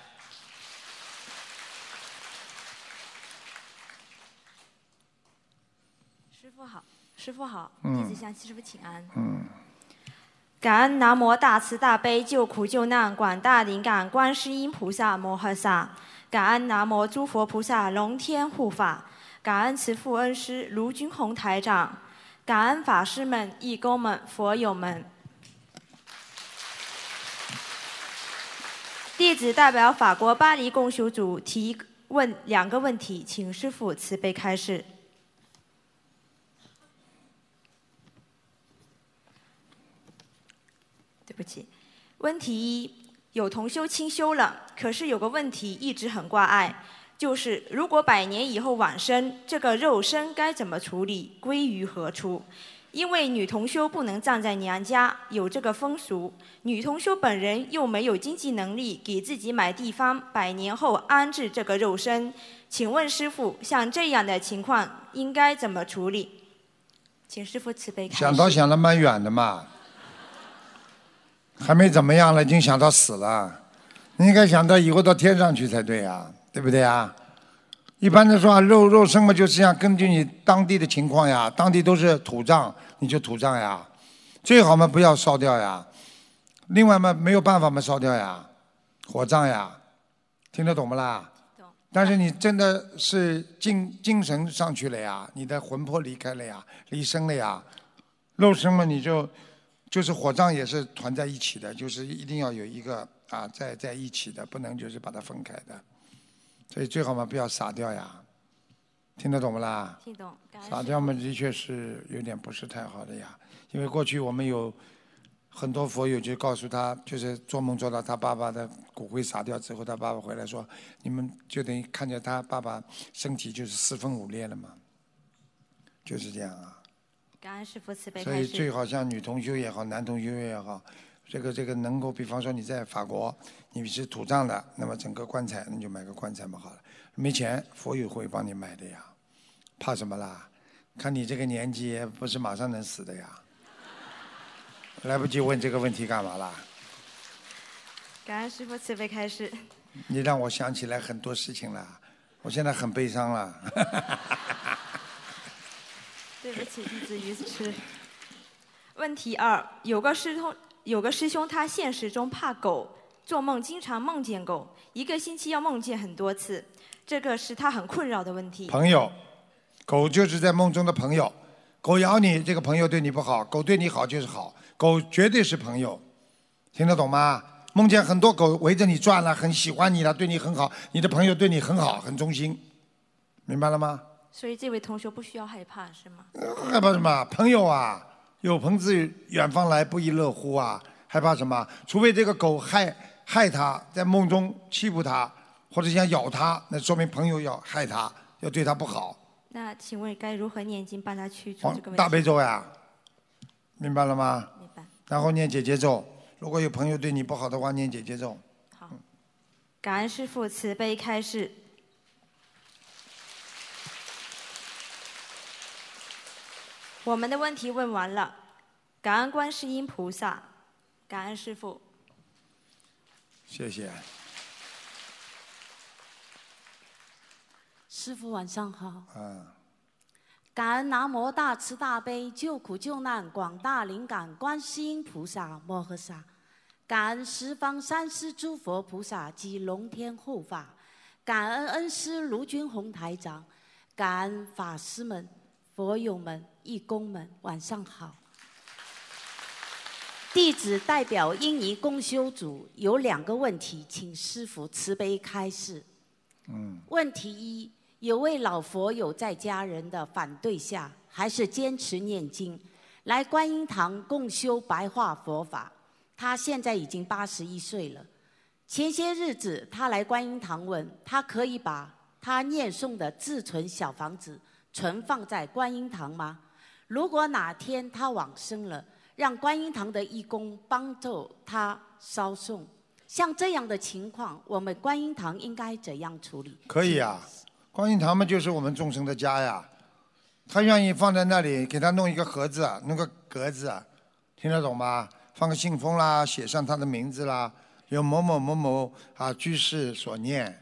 师父好，师父好，嗯弟子向师傅请安。嗯，感恩南无大慈大悲救苦救难广大灵感观世音菩萨摩诃萨，感恩南无诸佛菩萨龙天护法，感恩慈父恩师卢军宏台长，感恩法师们、义工们、佛友们。弟子代表法国巴黎共修组提问两个问题，请师父慈悲开示。对不起，问题一，有同修清修了，可是有个问题一直很挂碍，就是如果百年以后往生，这个肉身该怎么处理，归于何处？因为女同修不能葬在娘家，有这个风俗，女同修本人又没有经济能力给自己买地方，百年后安置这个肉身。请问师傅，像这样的情况应该怎么处理？请师傅慈悲。想到想的蛮远的嘛，还没怎么样了，已经想到死了。你应该想到以后到天上去才对呀、对不对呀？一般的说啊，肉肉身嘛，就是这样，根据你当地的情况呀，当地都是土葬，你就土葬呀，最好嘛不要烧掉呀。另外嘛，没有办法嘛烧掉呀，火葬呀，听得懂不啦？但是你真的是精精神上去了呀，你的魂魄离开了呀，离身了呀，肉身嘛你就就是火葬也是团在一起的，就是一定要有一个啊在在一起的，不能就是把它分开的，所以最好嘛不要撒掉呀，听得懂不啦？听懂。撒掉嘛的确是有点不是太好的呀，因为过去我们有很多佛友就告诉他，就是做梦做到他爸爸的骨灰撒掉之后，他爸爸回来说，你们就等于看见他爸爸身体就是四分五裂了嘛，就是这样啊。感恩师傅慈悲所。以最好像女同修也好，男同修也好，这个这个能够，比方说你在法国，你是土葬的，那么整个棺材你就买个棺材嘛好了。没钱，佛友会帮你买的呀，怕什么啦？看你这个年纪，不是马上能死的呀。来不及问这个问题干嘛啦？感恩师傅慈悲开示。你让我想起来很多事情了，我现在很悲伤了。对不起，弟子愚痴。问题二，有个师兄，有个师兄，他现实中怕狗，做梦经常梦见狗，一个星期要梦见很多次，这个是他很困扰的问题。朋友，狗就是在梦中的朋友。狗咬你，这个朋友对你不好；狗对你好就是好，狗绝对是朋友，听得懂吗？梦见很多狗围着你转了，很喜欢你了，对你很好，你的朋友对你很好，很忠心，明白了吗？所以这位同学不需要害怕，是吗？害怕什么？朋友啊，有朋自远方来，不亦乐乎啊！害怕什么？除非这个狗害害他，在梦中欺负他，或者想咬他，那说明朋友要害他，要对他不好。那请问该如何念经帮他去除这个问题？大悲咒呀，明白了吗？明白。然后念姐姐咒，如果有朋友对你不好的话，念姐姐咒。好感恩师父慈悲开示。我们的问题问完了，感恩观世音菩萨，感恩师父。谢谢。师傅晚上好。嗯，感恩南无大慈大悲救苦救难广大灵感观世音菩萨摩诃萨，感恩十方三世诸佛菩萨及龙天护法，感恩恩师卢军宏台长，感恩法师们、佛友们、义工们，晚上好。弟子代表印尼公修组有两个问题，请师父慈悲开示。嗯，问题一：有位老佛友在家人的反对下，还是坚持念经，来观音堂共修白话佛法。他现在已经八十一岁了。前些日子他来观音堂问，他可以把他念诵的自存小房子存放在观音堂吗？如果哪天他往生了，让观音堂的义工帮助他烧送。像这样的情况，我们观音堂应该怎样处理？可以啊，观音堂嘛就是我们众生的家呀。他愿意放在那里，给他弄一个盒子，弄个格子，听得懂吗？放个信封啦，写上他的名字啦，有某某某某啊居士所念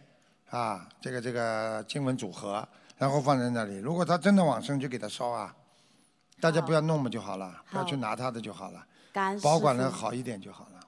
啊，这个这个经文组合，然后放在那里。如果他真的往生，就给他烧啊。大家不要弄嘛就好了，不要去拿他的就好了，感恩保管师父的好一点就好了。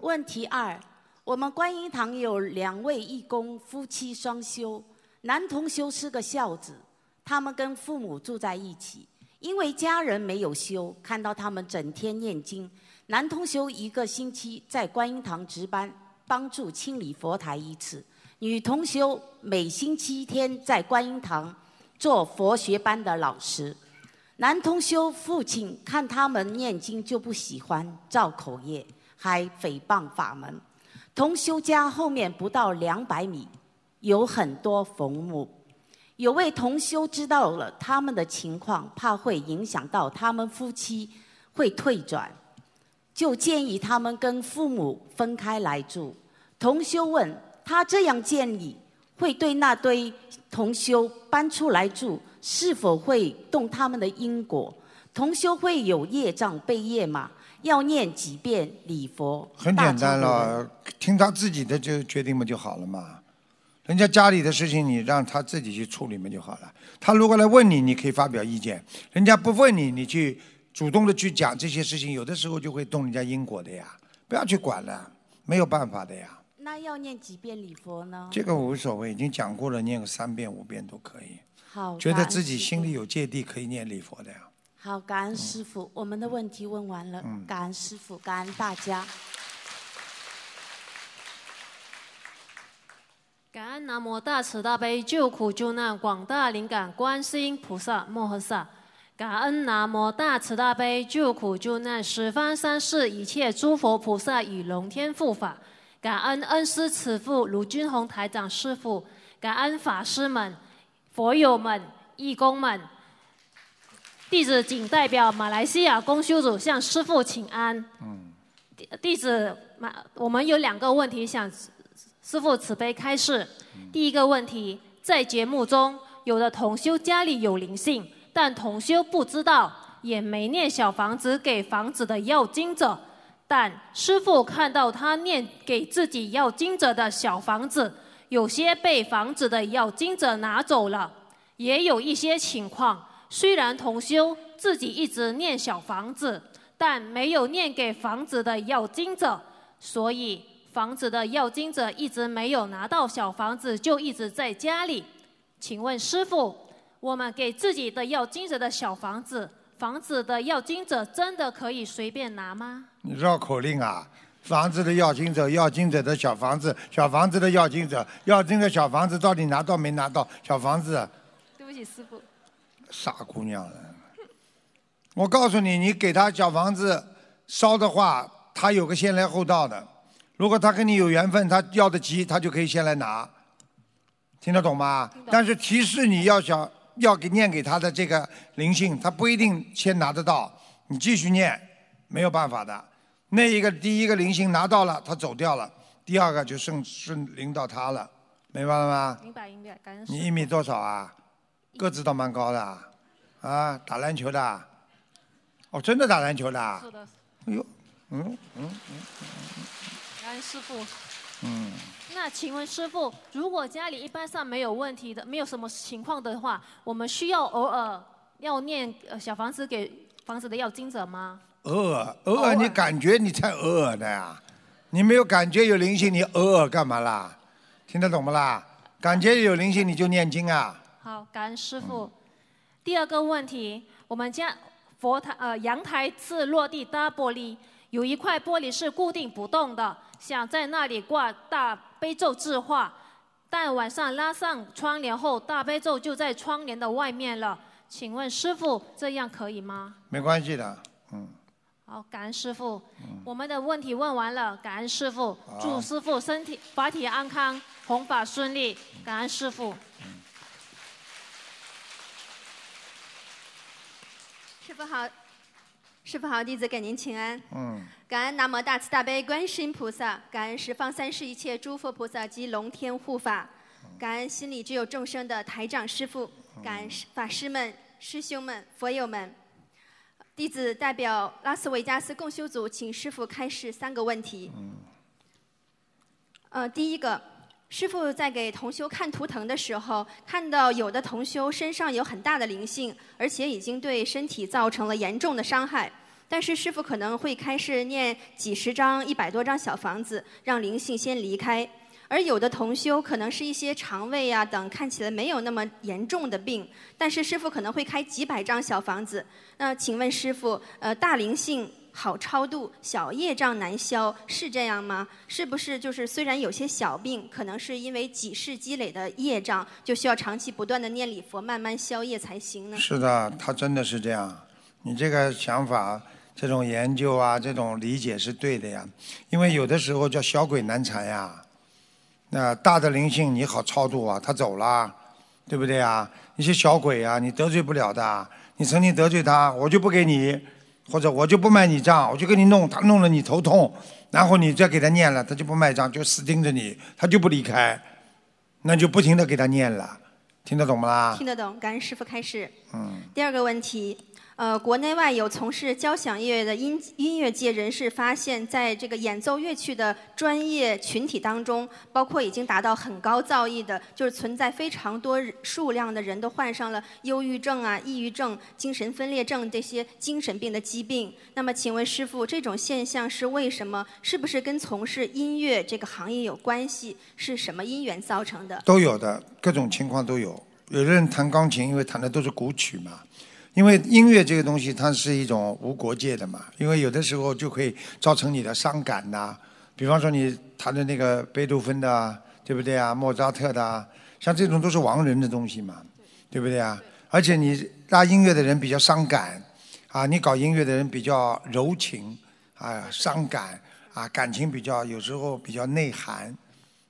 问题二：我们观音堂有两位义工，夫妻双修。男同修是个孝子，他们跟父母住在一起，因为家人没有修，看到他们整天念经。男同修一个星期在观音堂值班，帮助清理佛台一次；女同修每星期天在观音堂做佛学班的老师。男同修父亲看他们念经就不喜欢，造口业，还诽谤法门。同修家后面不到两百米，有很多坟墓。有位同修知道了他们的情况，怕会影响到他们夫妻，会退转，就建议他们跟父母分开来住。同修问他这样建议，会对那堆同修搬出来住是否会动他们的因果？同修会有业障背业吗？要念几遍礼佛？很简单了，听他自己的就决定不就好了嘛。人家家里的事情，你让他自己去处理嘛就好了。他如果来问你，你可以发表意见；人家不问你，你去主动的去讲这些事情，有的时候就会动人家因果的呀。不要去管了，没有办法的呀。那要念几遍礼佛呢？这个无所谓，已经讲过了，念个三遍五遍都可以。好，觉得自己心里有芥蒂，可以念礼佛的呀。好，感恩师傅，我们的问题问完了，嗯感恩师傅，感恩大家。感恩南无大慈大悲救苦救难广大灵感观世音菩萨摩诃萨，感恩南无大慈大悲救苦救难十方三世一切诸佛菩萨与龙天护法，感恩恩师慈父卢军宏台长师父，感恩法师们、佛友们、义工们。弟子仅代表马来西亚公修组向师父请安。嗯，弟子马，我们有两个问题想师父慈悲开示。第一个问题，在节目中，有的同修家里有灵性，但同修不知道，也没念小房子给房子的要经者，但师傅看到他念给自己要经者的小房子，有些被房子的要经者拿走了，也有一些情况，虽然同修自己一直念小房子，但没有念给房子的要经者，所以房子的要经者一直没有拿到小房子，就一直在家里。请问师傅，我们给自己的要经者的小房子，房子的要经者真的可以随便拿吗？你绕口令啊！房子的要经者，要经者的小房子，小房子的要经者，要经的小房子到底拿到没拿到？小房子，对不起，师傅。傻姑娘了。我告诉你，你给他小房子烧的话，他有个先来后到的。如果他跟你有缘分，他要得急，他就可以先来拿。听得懂吗？但是提示你要想要给念给他的这个灵性，他不一定先拿得到。你继续念，没有办法的。那一个第一个灵性拿到了，他走掉了；第二个就顺顺灵到他了，明白了吗？明白明白，感恩你一米多少啊？个子倒蛮高的啊，啊，打篮球的啊，哦，真的打篮球的啊？是的，哎呦，嗯嗯嗯，感恩师傅。嗯，那请问师傅，如果家里一般上没有问题的，没有什么情况的话，我们需要偶尔要念呃小房子给房子的要经者吗？偶尔偶尔你感觉你才偶尔的呀，你没有感觉有灵性，你偶尔干嘛啦？听得懂不啦？感觉有灵性你就念经啊。好，感恩师傅。第二个问题，我们家佛台呃阳台是落地大玻璃，有一块玻璃是固定不动的，想在那里挂大悲咒字画，但晚上拉上窗帘后，大悲咒就在窗帘的外面了。请问师傅，这样可以吗？没关系的，嗯，好，感恩师傅。我们的问题问完了，感恩师傅，祝师傅身体法体安康，弘法顺利，感恩师傅。师傅好，师傅好，弟子给您请安。嗯，感恩南无大慈大悲观世音菩萨，感恩十方三世一切诸佛菩萨及龙天护法，感恩心里只有众生的台长师傅，感恩法师们、师兄们、佛友们。弟子代表拉斯维加斯共修组，请师傅开示三个问题。呃，第一个，师傅在给同修看图腾的时候，看到有的同修身上有很大的灵性，而且已经对身体造成了严重的伤害。但是师傅可能会开始念几十张、一百多张小房子，让灵性先离开。而有的同修可能是一些肠胃啊等看起来没有那么严重的病，但是师傅可能会开几百张小房子。那请问师傅，呃，大灵性好超度，小业障难消，是这样吗？是不是就是虽然有些小病，可能是因为几世积累的业障，就需要长期不断的念礼佛，慢慢消业才行呢？是的，他真的是这样。你这个想法、这种研究啊、这种理解是对的呀。因为有的时候叫小鬼难缠呀，那大的灵性你好超度啊，他走了，对不对啊？一些小鬼啊，你得罪不了的。你曾经得罪他，我就不给你，或者我就不卖你账，我就给你弄，他弄了你头痛，然后你再给他念了，他就不卖账，就死盯着你，他就不离开，那就不停的给他念了，听得懂吗啦？听得懂，感恩师傅开始。嗯，第二个问题，呃，国内外有从事交响乐的音音乐界人士发现，在这个演奏乐曲的专业群体当中，包括已经达到很高造诣的，就是存在非常多数量的人都患上了忧郁症啊、抑郁症、精神分裂症这些精神病的疾病。那么，请问师傅，这种现象是为什么？是不是跟从事音乐这个行业有关系？是什么因缘造成的？都有的，各种情况都有。有的人弹钢琴，因为弹的都是古曲嘛。因为音乐这个东西，它是一种无国界的嘛。因为有的时候就会造成你的伤感呐、比方说你弹的那个贝多芬的啊，对不对啊？莫扎特的啊，像这种都是亡人的东西嘛，对不对啊？而且你拉音乐的人比较伤感，啊，你搞音乐的人比较柔情，啊，伤感，啊，感情比较有时候比较内涵。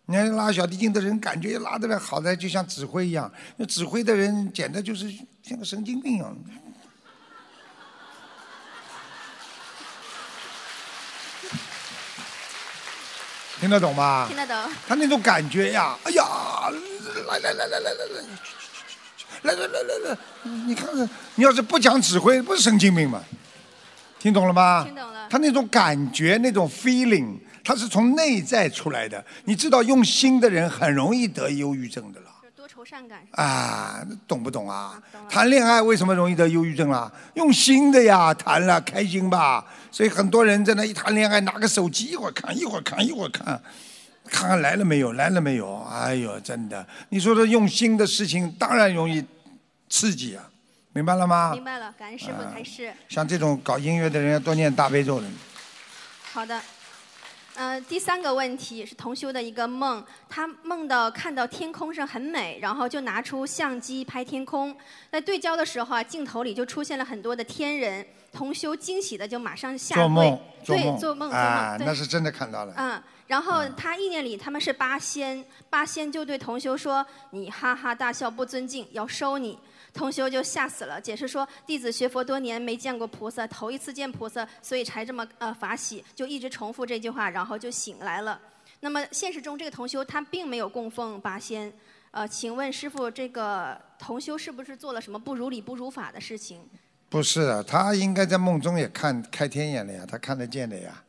你看拉小提琴的人，感觉拉得来好的，就像指挥一样。那指挥的人简直就是像个神经病一样。听得懂吗？听得懂。他那种感觉呀，哎呀，来来来来来来来，来来来来来，你看看，你要是不讲指挥，不是神经病吗？听懂了吗？听懂了。他那种感觉，那种 feeling，他是从内在出来的。你知道，用心的人很容易得忧郁症的了。感。啊，懂不懂啊？谈恋爱为什么容易得忧郁症啊？用心的呀，谈了开心吧。所以很多人在那一谈恋爱，拿个手机一会儿看一会儿看一会儿看，看看来了没有，来了没有？哎呦，真的，你说这用心的事情当然容易刺激啊，明白了吗？明白了，感恩师傅开示。像这种搞音乐的人要多念大悲咒的。好的，呃，第三个问题是同修的一个梦，他梦到看到天空上很美，然后就拿出相机拍天空。在对焦的时候啊，镜头里就出现了很多的天人，同修惊喜的就马上下跪，做梦，对，梦，做梦，做啊梦，，对那是真的看到了。嗯，然后他意念里他们是八仙，八仙就对同修说：“你哈哈大笑不尊敬，要收你。”同修就吓死了，解释说：“弟子学佛多年没见过菩萨，头一次见菩萨，所以才这么呃法喜，就一直重复这句话，然后就醒来了。”那么现实中这个同修他并没有供奉八仙，呃，请问师傅，这个同修是不是做了什么不如理不如法的事情？不是，他应该在梦中也看开天眼了呀，他看得见的呀。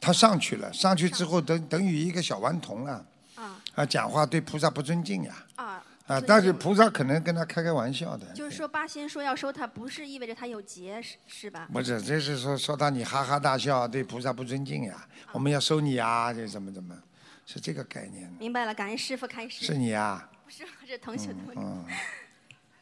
他上去了，上去之后等等于一个小顽童了。啊啊，讲话对菩萨不尊敬呀。啊，啊，但是菩萨可能跟他开开玩笑的。就是说八仙说要收他，不是意味着他有劫，是是吧？不是，这是说说他你哈哈大笑，对菩萨不尊敬呀。我们要收你啊，这怎么怎么，是这个概念。明白了，感恩师傅开始。是你啊？不是，我是同学的问题。嗯，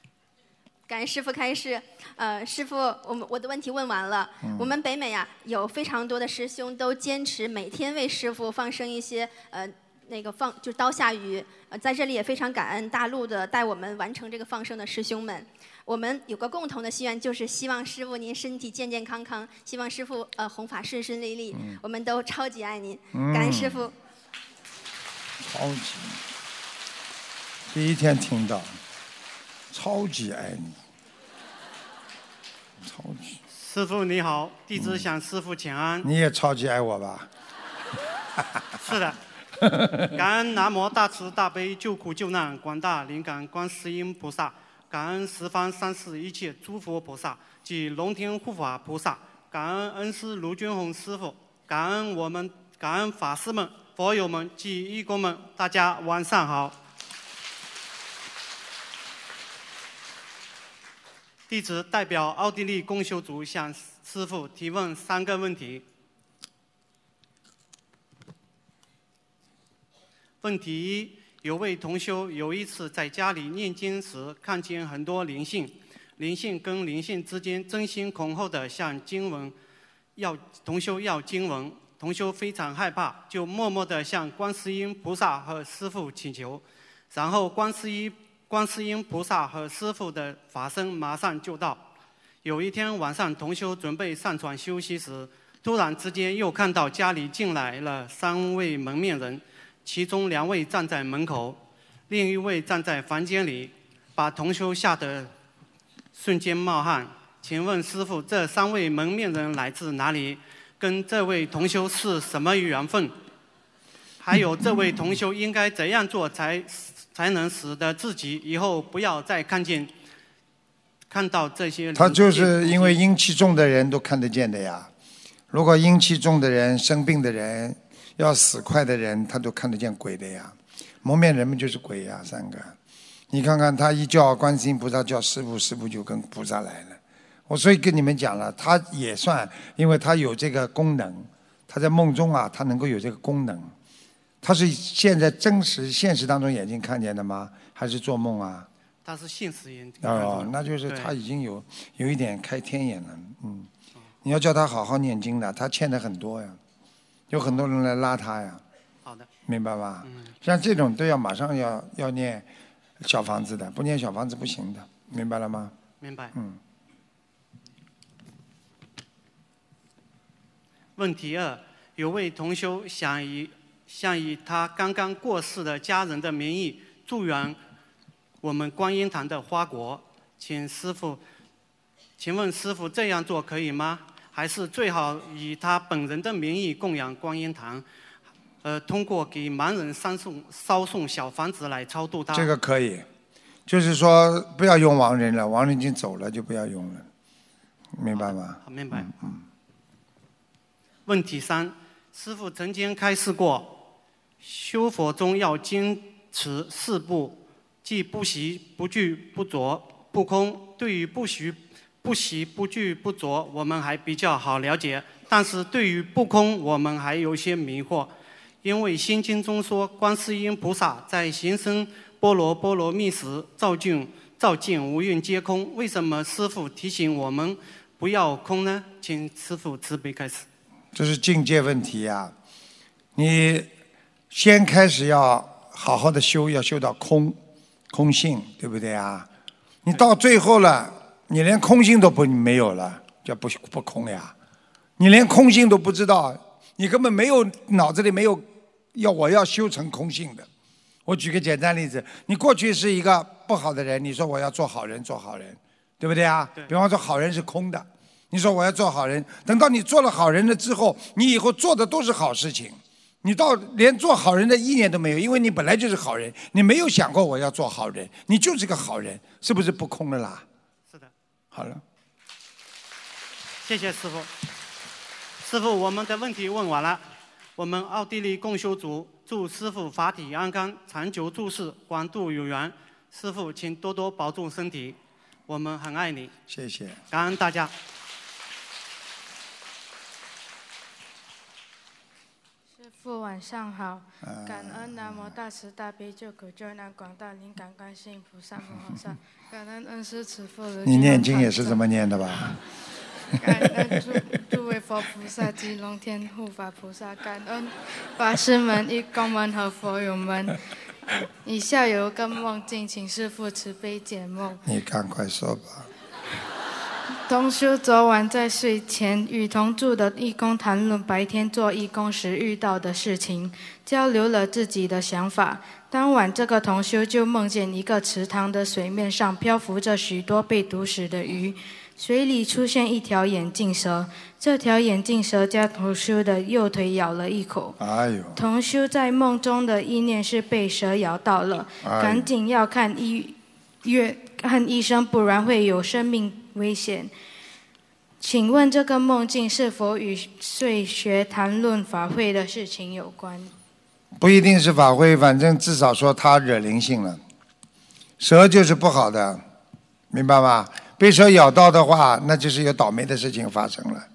感恩师傅开示，呃，师傅，我们我的问题问完了。嗯我们北美啊，有非常多的师兄都坚持每天为师傅放生一些呃那个放就刀下鱼。呃，在这里也非常感恩大陆的带我们完成这个放生的师兄们。我们有个共同的心愿，就是希望师傅您身体健健康康，希望师傅呃弘法顺顺利利。嗯我们都超级爱您，嗯感恩师傅。超级，第一天听到，超级爱你，超级，师傅你好，弟子向师傅请安。你也超级爱我吧？是的，感恩南无大慈大悲救苦救难广大灵感观世音菩萨，感恩十方三世一切诸佛菩萨及龙天护法菩萨，感恩恩师卢军宏师傅，感恩我们感恩法师们、佛友们及义工们，大家晚上好。弟子代表奥地利公修组向师傅提问三个问题。问题一：有位同修有一次在家里念经时，看见很多灵性，灵性跟灵性之间争先恐后的向经文要同修要经文，同修非常害怕，就默默地向观世音菩萨和师父请求，然后观世音观世音菩萨和师父的法身马上就到。有一天晚上，同修准备上床休息时，突然之间又看到家里进来了三位蒙面人。其中两位站在门口，另一位站在房间里，把同修吓得瞬间冒汗。请问师傅，这三位蒙面人来自哪里？跟这位同修是什么缘分？还有这位同修应该怎样做才才能使得自己以后不要再看见看到这些？他就是因为阴气重的人都看得见的呀。如果阴气重的人、生病的人、要死快的人，他都看得见鬼的呀。蒙面人们就是鬼呀，三个。你看看他一叫观世音菩萨叫师傅，师傅就跟菩萨来了。我所以跟你们讲了，他也算，因为他有这个功能。他在梦中啊，他能够有这个功能。他是现在真实现实当中眼睛看见的吗？还是做梦啊？他是现实眼。哦，那就是他已经有有一点开天眼了，嗯。你要叫他好好念经的，他欠的很多呀，有很多人来拉他呀。好的。明白吧？像这种都要马上要要念小房子的，不念小房子不行的，明白了吗？明白。嗯。问题二：有位同修想以想以他刚刚过世的家人的名义助缘我们观音堂的花果，请师傅，请问师傅这样做可以吗？还是最好以他本人的名义供养观音堂，呃，通过给盲人烧送烧送小房子来超度他？这个可以，就是说不要用亡人了，亡人已经走了就不要用了，明白吗？好，明白。嗯问题三：师傅曾经开示过，修佛中要坚持四不，即不习、不惧、不着、不空。对于不习、不习、不惧、不着，我们还比较好了解；但是对于不空，我们还有些迷惑。因为《心经》中说，观世音菩萨在行深般若波罗蜜时，照见照见无蕴皆空。为什么师傅提醒我们不要空呢？请师傅慈悲开始。这是境界问题呀、你先开始要好好的修，要修到空，空性，对不对啊？你到最后了，你连空性都不没有了，叫不不空呀？你连空性都不知道，你根本没有脑子里没有要我要修成空性的。我举个简单例子，你过去是一个不好的人，你说我要做好人，做好人，对不对啊？比方说好人是空的，你说我要做好人，等到你做了好人了之后，你以后做的都是好事情，你到连做好人的意念都没有，因为你本来就是好人，你没有想过我要做好人，你就是个好人，是不是不空了啦？好了，谢谢师傅。师傅，我们的问题问完了。我们奥地利共修组祝师傅法体安康，长久住世，广度有缘。师傅，请多多保重身体，我们很爱你。谢谢。感恩大家。师傅晚上好，嗯感恩南无大慈大悲救苦救难广大灵感观世音菩萨摩诃萨，感恩恩师慈父如你念经也是这么念的吧？感恩诸诸位佛菩萨及龙天护法菩萨，感恩法师们、义工们和佛友们。以下有个梦境，请师父慈悲解梦。你赶快说吧。同修昨晚在睡前与同住的义工谈论白天做义工时遇到的事情，交流了自己的想法。当晚，这个同修就梦见一个池塘的水面上漂浮着许多被毒死的鱼，水里出现一条眼镜蛇。这条眼镜蛇将同修的右腿咬了一口。哎呦，同修在梦中的意念是被蛇咬到了，哎赶紧要看医院看医生，不然会有生命危险。请问这个梦境是否与睡学谈论法会的事情有关？不一定是法会，反正至少说他惹灵性了。蛇就是不好的，明白吗？被蛇咬到的话，那就是有倒霉的事情发生了。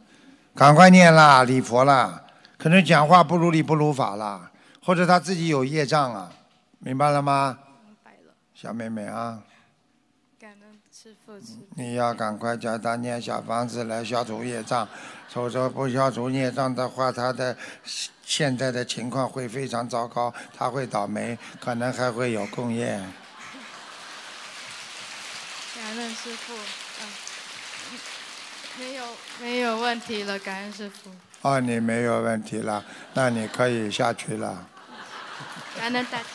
赶快念啦，礼佛啦，可能讲话不如理不如法啦，或者他自己有业障啊，明白了吗？明白了，小妹妹啊，感恩师父你要赶快叫他念小房子来消除业障，否则不消除业障的话，他的现在的情况会非常糟糕，他会倒霉，可能还会有共业。感恩师父，嗯，没有没有问题了，感恩师父，哦，你没有问题了，那你可以下去了。感恩大家。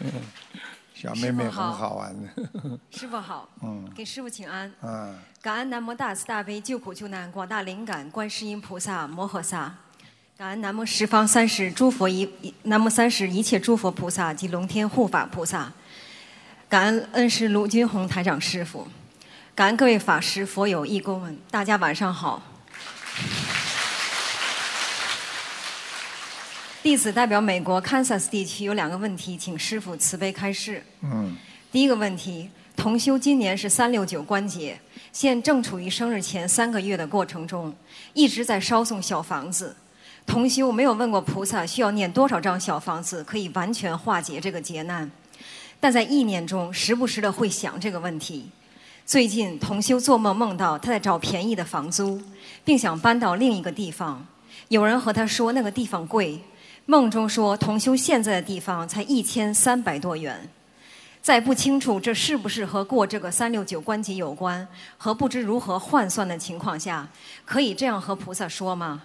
嗯，小妹妹很好好玩的。师傅好，嗯。给师傅请安。嗯，感恩南无大慈大悲救苦救难广大灵感观世音菩萨摩诃萨，感恩南无十方三世诸佛一南无三世一切诸佛菩萨及龙天护法菩萨，感恩恩师卢军宏台长师傅，感恩各位法师、佛友、义工们，大家晚上好。弟子代表美国堪萨斯地区有两个问题，请师傅慈悲开示。嗯，第一个问题，同修今年是三六九关节，现正处于生日前三个月的过程中，一直在烧送小房子。同修没有问过菩萨需要念多少张小房子可以完全化解这个劫难，但在意念中时不时的会想这个问题。最近同修做梦梦到他在找便宜的房租，并想搬到另一个地方，有人和他说那个地方贵，梦中说同修现在的地方才一千三百多元。在不清楚这是不是和过这个三六九关节有关，和不知如何换算的情况下，可以这样和菩萨说吗？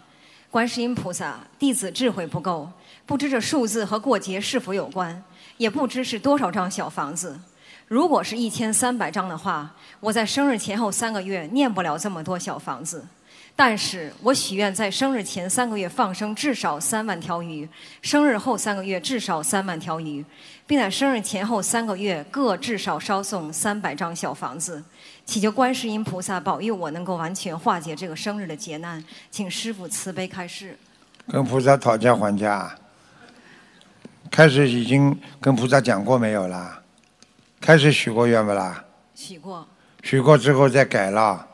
观世音菩萨，弟子智慧不够，不知这数字和过节是否有关，也不知是多少张小房子。如果是一千三百张的话，我在生日前后三个月念不了这么多小房子。但是我许愿在生日前三个月放生至少三万条鱼，生日后三个月至少三万条鱼，并在生日前后三个月各至少烧送三百张小房子，祈求观世音菩萨保佑我能够完全化解这个生日的劫难，请师傅慈悲开示。跟菩萨讨价还价。开始已经跟菩萨讲过没有啦？开始许过愿不啦？许过，许过之后再改了。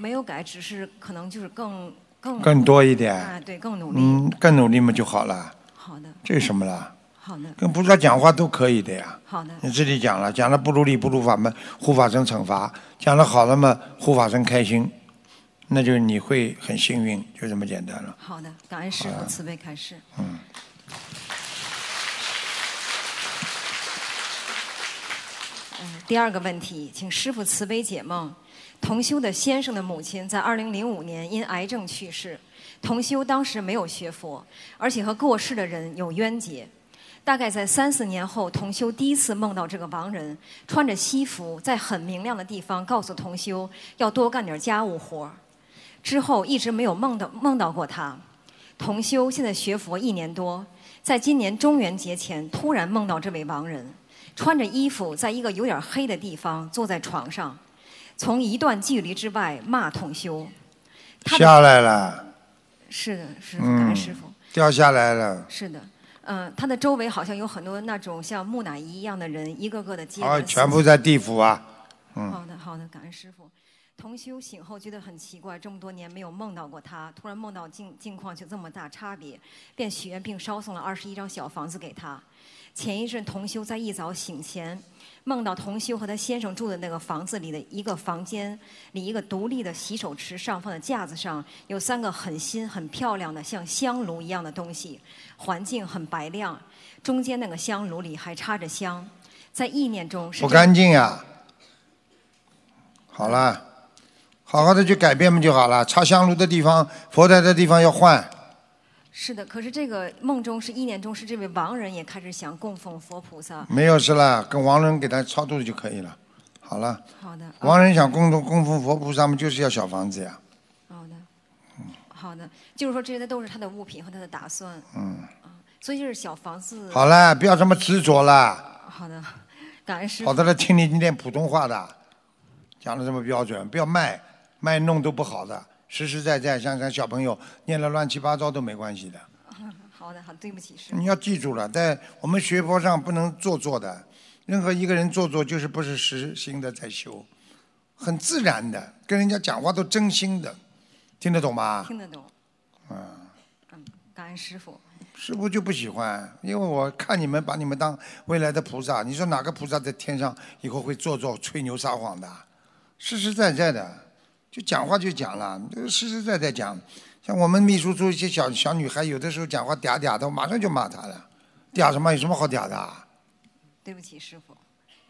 呃，没有改，只是可能就是更更更多一点啊，对，更努力。嗯，更努力嘛就好了。好的，这有什么啦？好的，跟菩萨讲话都可以的呀。好的，你自己讲了，讲了不如理不如法嘛，护法神惩罚；讲了好了嘛，护法神开心，那就你会很幸运，就这么简单了。好的，感恩师父慈悲开示。嗯。嗯，第二个问题，请师傅慈悲解梦。同修的先生的母亲在二零零五年因癌症去世，同修当时没有学佛，而且和过世的人有冤结。大概在三四年后，同修第一次梦到这个亡人穿着西服，在很明亮的地方告诉同修要多干点家务活儿。之后一直没有梦到梦到过他。同修现在学佛一年多，在今年中元节前突然梦到这位亡人，穿着衣服在一个有点黑的地方坐在床上，从一段距离之外骂同修。他下来了，是的，师傅，感嗯恩师傅。，掉下来了。是的，嗯、他的周围好像有很多那种像木乃伊一样的人，一个个的接啊，全部在地府啊。嗯好嗯，的，好的，感恩师傅。同修醒后觉得很奇怪，这么多年没有梦到过他，突然梦到境境况就这么大差别，便许愿并烧送了二十一张小房子给他。前一阵同修在一早醒前，梦到同修和他先生住的那个房子里的一个房间里一个独立的洗手池上方的架子上有三个很新很漂亮的像香炉一样的东西，环境很白亮，中间那个香炉里还插着香，在意念中是不干净呀。好了，好好的去改变嘛就好了。插香炉的地方、佛台的地方要换。是的，可是这个梦中是一念中是这位亡人也开始想供奉佛菩萨。没有事了，跟亡人给他超度就可以了。好了，好的，亡人想供奉供奉佛菩萨嘛，就是要小房子呀。好的，好的，就是说这些都是他的物品和他的打算，嗯，所以就是小房子。好了，不要这么执着了。好的，感恩师。好的了，听你念普通话的，讲的这么标准，不要卖卖弄都不好的，实实在在，像像小朋友念了乱七八糟都没关系的。好的，好，对不起，师傅。你要记住了，在我们学佛上不能做作的，任何一个人做作就是不是实心的在修，很自然的，跟人家讲话都真心的，听得懂吗？听得懂，嗯，感恩师傅。师傅就不喜欢，因为我看你们把你们当未来的菩萨，你说哪个菩萨在天上以后会做作、吹牛撒谎的？实实在在的，就讲话就讲了，就实实在在讲。像我们秘书处一些小小女孩，有的时候讲话嗲嗲的，我马上就骂她了。嗲什么？有什么好嗲的啊？对不起，师傅。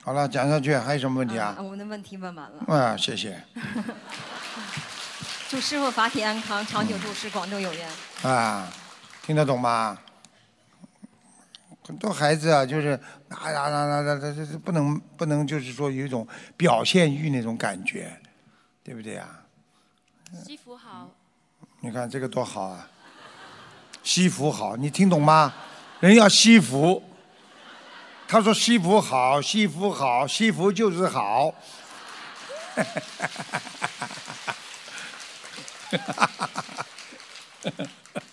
好了，讲下去还有什么问题啊？我们的问题问完了。啊，谢谢祝师傅法体安康，长久住世，广州有缘。啊，听得懂吗？很多孩子啊，就是啊啊啊啊啊，这这不能不能，就是说有一种表现欲那种感觉，对不对啊？西服好，你看这个多好啊！西服好，你听懂吗？人要西服，他说西服好，西服好，西服就是好。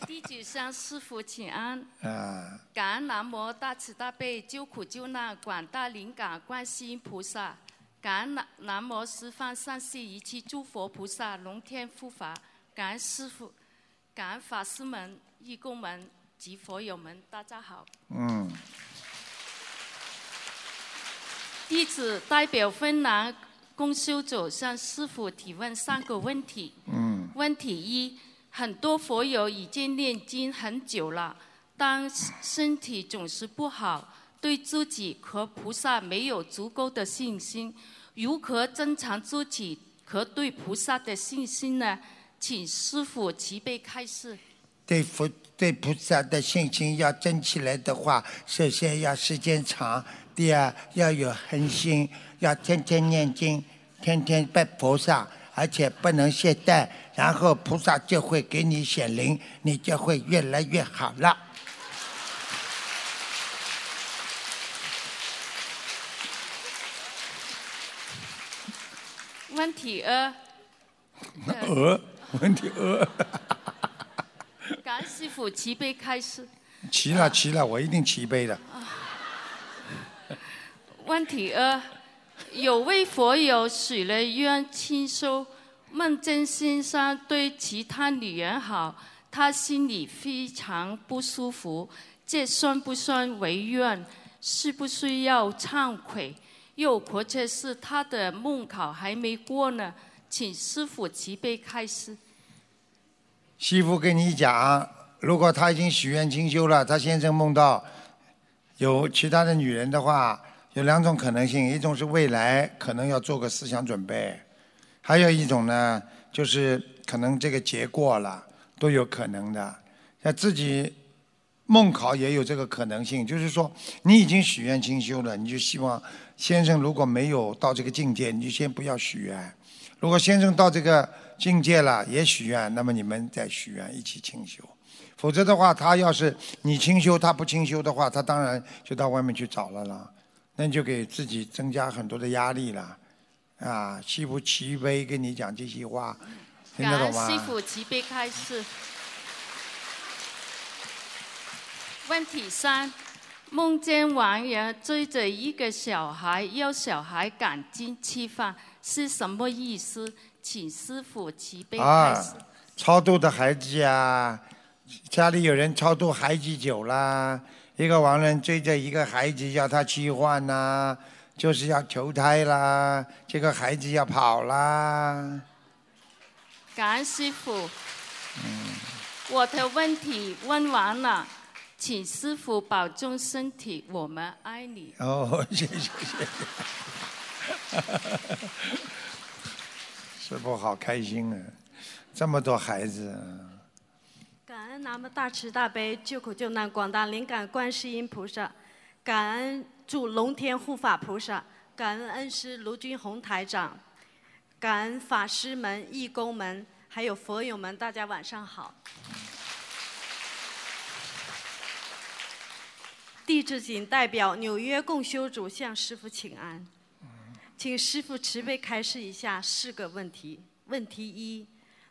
弟子向师傅请安。啊，感恩南无大慈大悲救苦救难广大灵感观世音菩萨，感恩南南无十方三世一切诸佛菩萨龙天护法，感恩师傅，感恩法师们、义工们及佛友们，大家好。嗯，弟子代表芬兰公修组向师傅提问三个问题。嗯。问题一：很多佛友已经念经很久了，但身体总是不好，对自己和菩萨没有足够的信心，如何增强自己和对菩萨的信心呢？请师傅慈悲开示。对佛对菩萨的信心要增起来的话，首先要时间长，第二要有恒心，要天天念经，天天拜菩萨，而且不能懈怠，然后菩萨就会给你显灵，你就会越来越好了。问题二，呃，问题二，感恩师傅慈悲开示。齐了齐了，我一定齐悲的。问题二，有位佛友许了愿清修，梦见先生对其他女人好，他心里非常不舒服，这算不算违愿？需不需要忏悔？又或者是他的梦考还没过呢？请师傅慈悲开示。师傅跟你讲，如果他已经许愿清修了，他先生梦到有其他的女人的话，有两种可能性，一种是未来可能要做个思想准备，还有一种呢，就是可能这个结过了，都有可能的。那自己梦考也有这个可能性，就是说你已经许愿清修了，你就希望先生如果没有到这个境界，你就先不要许愿。如果先生到这个境界了也许愿，那么你们再许愿一起清修。否则的话，他要是你清修，他不清修的话，他当然就到外面去找了啦。那就给自己增加很多的压力了。啊，西服齐悲跟你讲这些话，听得懂吗？师傅慈悲开示。问题三：梦见王爷追着一个小孩，要小孩赶紧吃饭，是什么意思？请师傅慈悲开啊。，超度的孩子呀，家里有人超度孩子久啦，一个亡人追着一个孩子要他吃饭呐、就是要投胎啦，这个孩子要跑啦。感恩师傅，嗯我的问题问完了，请师傅保重身体，我们爱你。哦，谢 谢谢谢。师傅好开心啊，这么多孩子啊。感恩南无大慈大悲救苦救难广大灵感观世音菩萨，感恩祝龙天护法菩萨，感恩恩师卢军宏台长，感恩法师们、义工们，还有佛友们，大家晚上好。弟子谨代表纽约共修组向师父请安，请师父慈悲开示一下四个问题。问题一：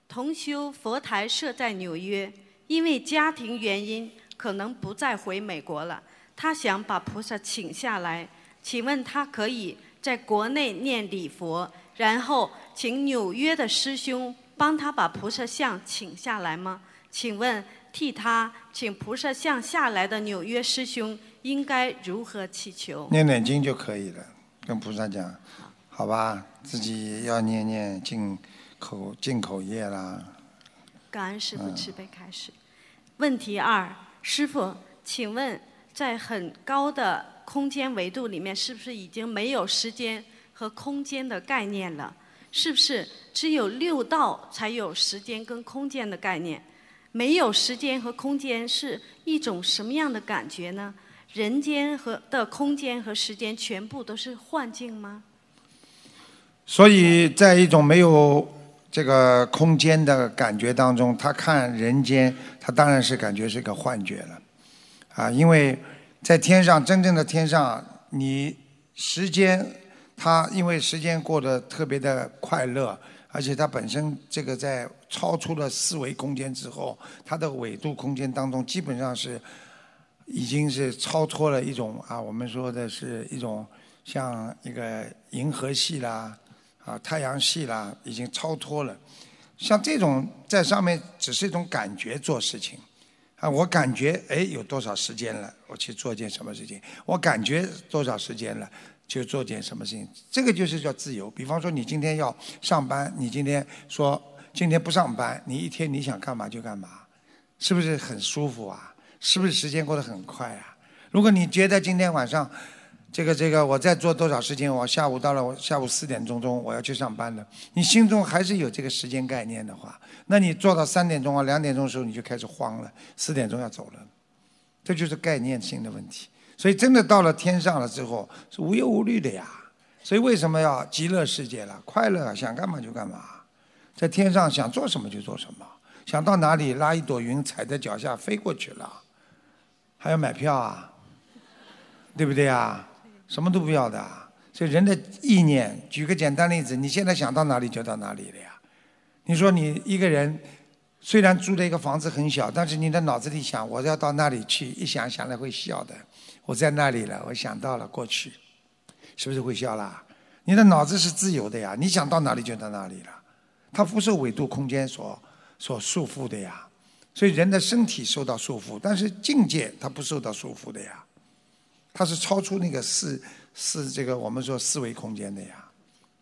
同修佛台设在纽约，因为家庭原因，可能不再回美国了。他想把菩萨请下来，请问他可以在国内念礼佛，然后请纽约的师兄帮他把菩萨像请下来吗？请问替他请菩萨像下来的纽约师兄应该如何祈求？念念经就可以了，跟菩萨讲，好吧，自己要念念进口进口业啦。感恩师父嗯慈悲开始。问题二，师傅，请问在很高的空间维度里面，是不是已经没有时间和空间的概念了？是不是只有六道才有时间跟空间的概念？没有时间和空间是一种什么样的感觉呢？人间和的空间和时间全部都是幻境吗？所以在一种没有这个空间的感觉当中，他看人间，他当然是感觉是个幻觉了，啊，因为在天上真正的天上，你时间，它因为时间过得特别的快乐，而且它本身这个在超出了四维空间之后，它的纬度空间当中基本上是已经是超脱了一种啊，我们说的是一种像一个银河系啦。啊，太阳系啦，已经超脱了。像这种在上面只是一种感觉做事情，啊，我感觉哎有多少时间了，我去做件什么事情；我感觉多少时间了，就做件什么事情。这个就是叫自由。比方说，你今天要上班，你今天说今天不上班，你一天你想干嘛就干嘛，是不是很舒服啊？是不是时间过得很快啊？如果你觉得今天晚上，这个这个，我再做多少事情？我下午到了，我下午四点钟钟我要去上班了。你心中还是有这个时间概念的话，那你做到三点钟啊、两点钟的时候，你就开始慌了。四点钟要走了，这就是概念性的问题。所以真的到了天上了之后，是无忧无虑的呀。所以为什么要极乐世界了？快乐，想干嘛就干嘛，在天上想做什么就做什么，想到哪里拉一朵云踩在脚下飞过去了，还要买票啊？对不对啊？什么都不要的，所以人的意念，举个简单例子，你现在想到哪里就到哪里了呀。你说你一个人虽然租的一个房子很小，但是你的脑子里想我要到那里去，一想想来会笑的。我在那里了，我想到了过去，是不是会笑啦？你的脑子是自由的呀，你想到哪里就到哪里了，它不受纬度空间所所束缚的呀。所以人的身体受到束缚，但是境界它不受到束缚的呀。它是超出那个四四这个我们说四维空间的呀，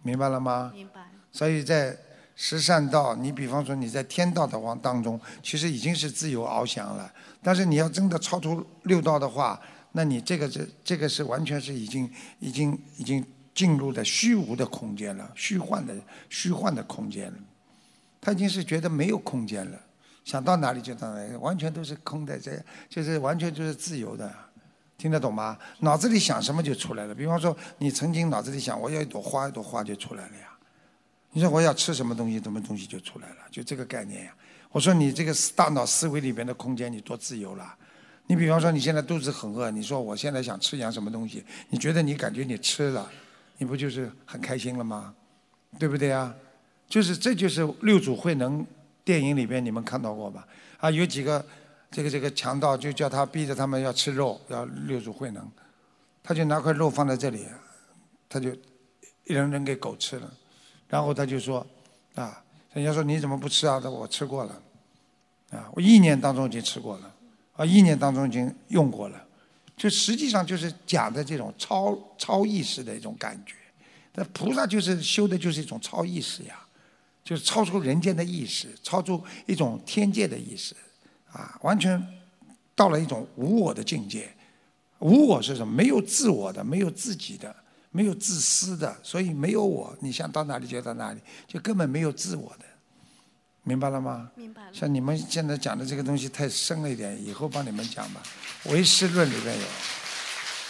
明白了吗？明白。所以在十善道，你比方说你在天道的往当中，其实已经是自由翱翔了。但是你要真的超出六道的话，那你这个这这个是完全是已经已经已经进入的虚无的空间了，虚幻的虚幻的空间了。他已经是觉得没有空间了，想到哪里就到哪里，完全都是空的，这就是完全就是自由的。听得懂吗？脑子里想什么就出来了。比方说，你曾经脑子里想我要一朵花，一朵花就出来了呀。你说我要吃什么东西，什么东西就出来了，就这个概念呀。我说你这个大脑思维里边的空间，你多自由了。你比方说你现在肚子很饿，你说我现在想吃样什么东西，你觉得你感觉你吃了，你不就是很开心了吗？对不对啊？就是这就是六祖慧能电影里边你们看到过吧？啊，有几个这个这个强盗就叫他逼着他们要吃肉，要六祖慧能，他就拿块肉放在这里，他就一人扔给狗吃了，然后他就说啊，人家说你怎么不吃啊？他我吃过了，啊，我意念当中已经吃过了，啊，意念当中已经用过了，就实际上就是讲的这种超超意识的一种感觉。那菩萨就是修的就是一种超意识呀，就是超出人间的意识，超出一种天界的意识，啊，完全到了一种无我的境界。无我是什么？没有自我的，没有自己的，没有自私的，所以没有我，你想到哪里就到哪里，就根本没有自我的，明白了吗？明白了。像你们现在讲的这个东西太深了一点，以后帮你们讲吧。唯识论里面有。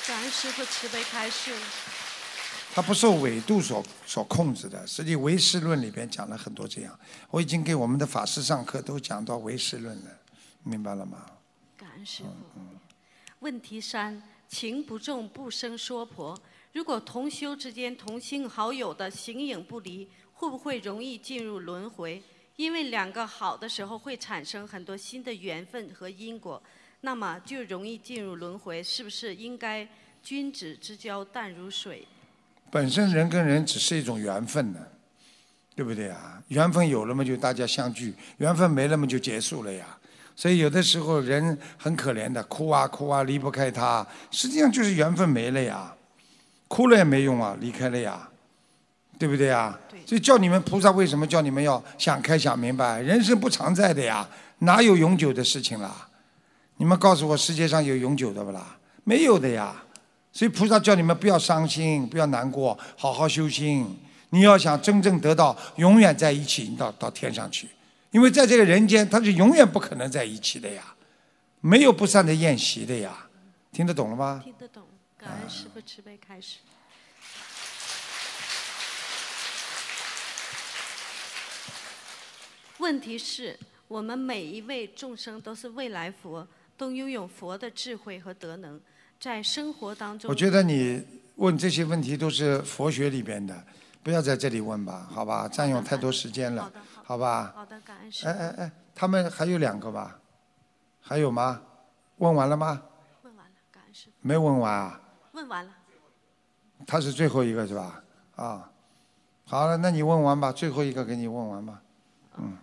感恩师父慈悲开示。它不受纬度所所控制的，实际唯识论里边讲了很多这样。我已经给我们的法师上课都讲到唯识论了，明白了吗？感恩师父。问题三：情不重不生说婆。如果同修之间同性好友的形影不离，会不会容易进入轮回？因为两个好的时候会产生很多新的缘分和因果，那么就容易进入轮回。是不是应该君子之交淡如水？本身人跟人只是一种缘分呢，对不对啊？缘分有了嘛，就大家相聚；缘分没了嘛，就结束了呀。所以有的时候人很可怜的，哭啊哭啊，离不开他，实际上就是缘分没了呀。哭了也没用啊，离开了呀，对不对啊？所以叫你们菩萨为什么叫你们要想开想明白？人生不常在的呀，哪有永久的事情啦？你们告诉我，世界上有永久的不啦？没有的呀。所以菩萨叫你们不要伤心，不要难过，好好修心。你要想真正得到永远在一起，你到到天上去。因为在这个人间，他是永远不可能在一起的呀，没有不散的宴席的呀。听得懂了吗？听得懂，感恩师父慈悲开始。问题是我们每一位众生都是未来佛，都拥有佛的智慧和德能。在生活当中，我觉得你问这些问题都是佛学里边的，不要在这里问吧，好吧？占用太多时间了，好吧？好的，感恩师哎哎哎，他们还有两个吧？还有吗？问完了吗？问完了，感恩师没问完啊？问完了。他是最后一个是吧？啊，好了，那你问完吧，最后一个给你问完吧，嗯，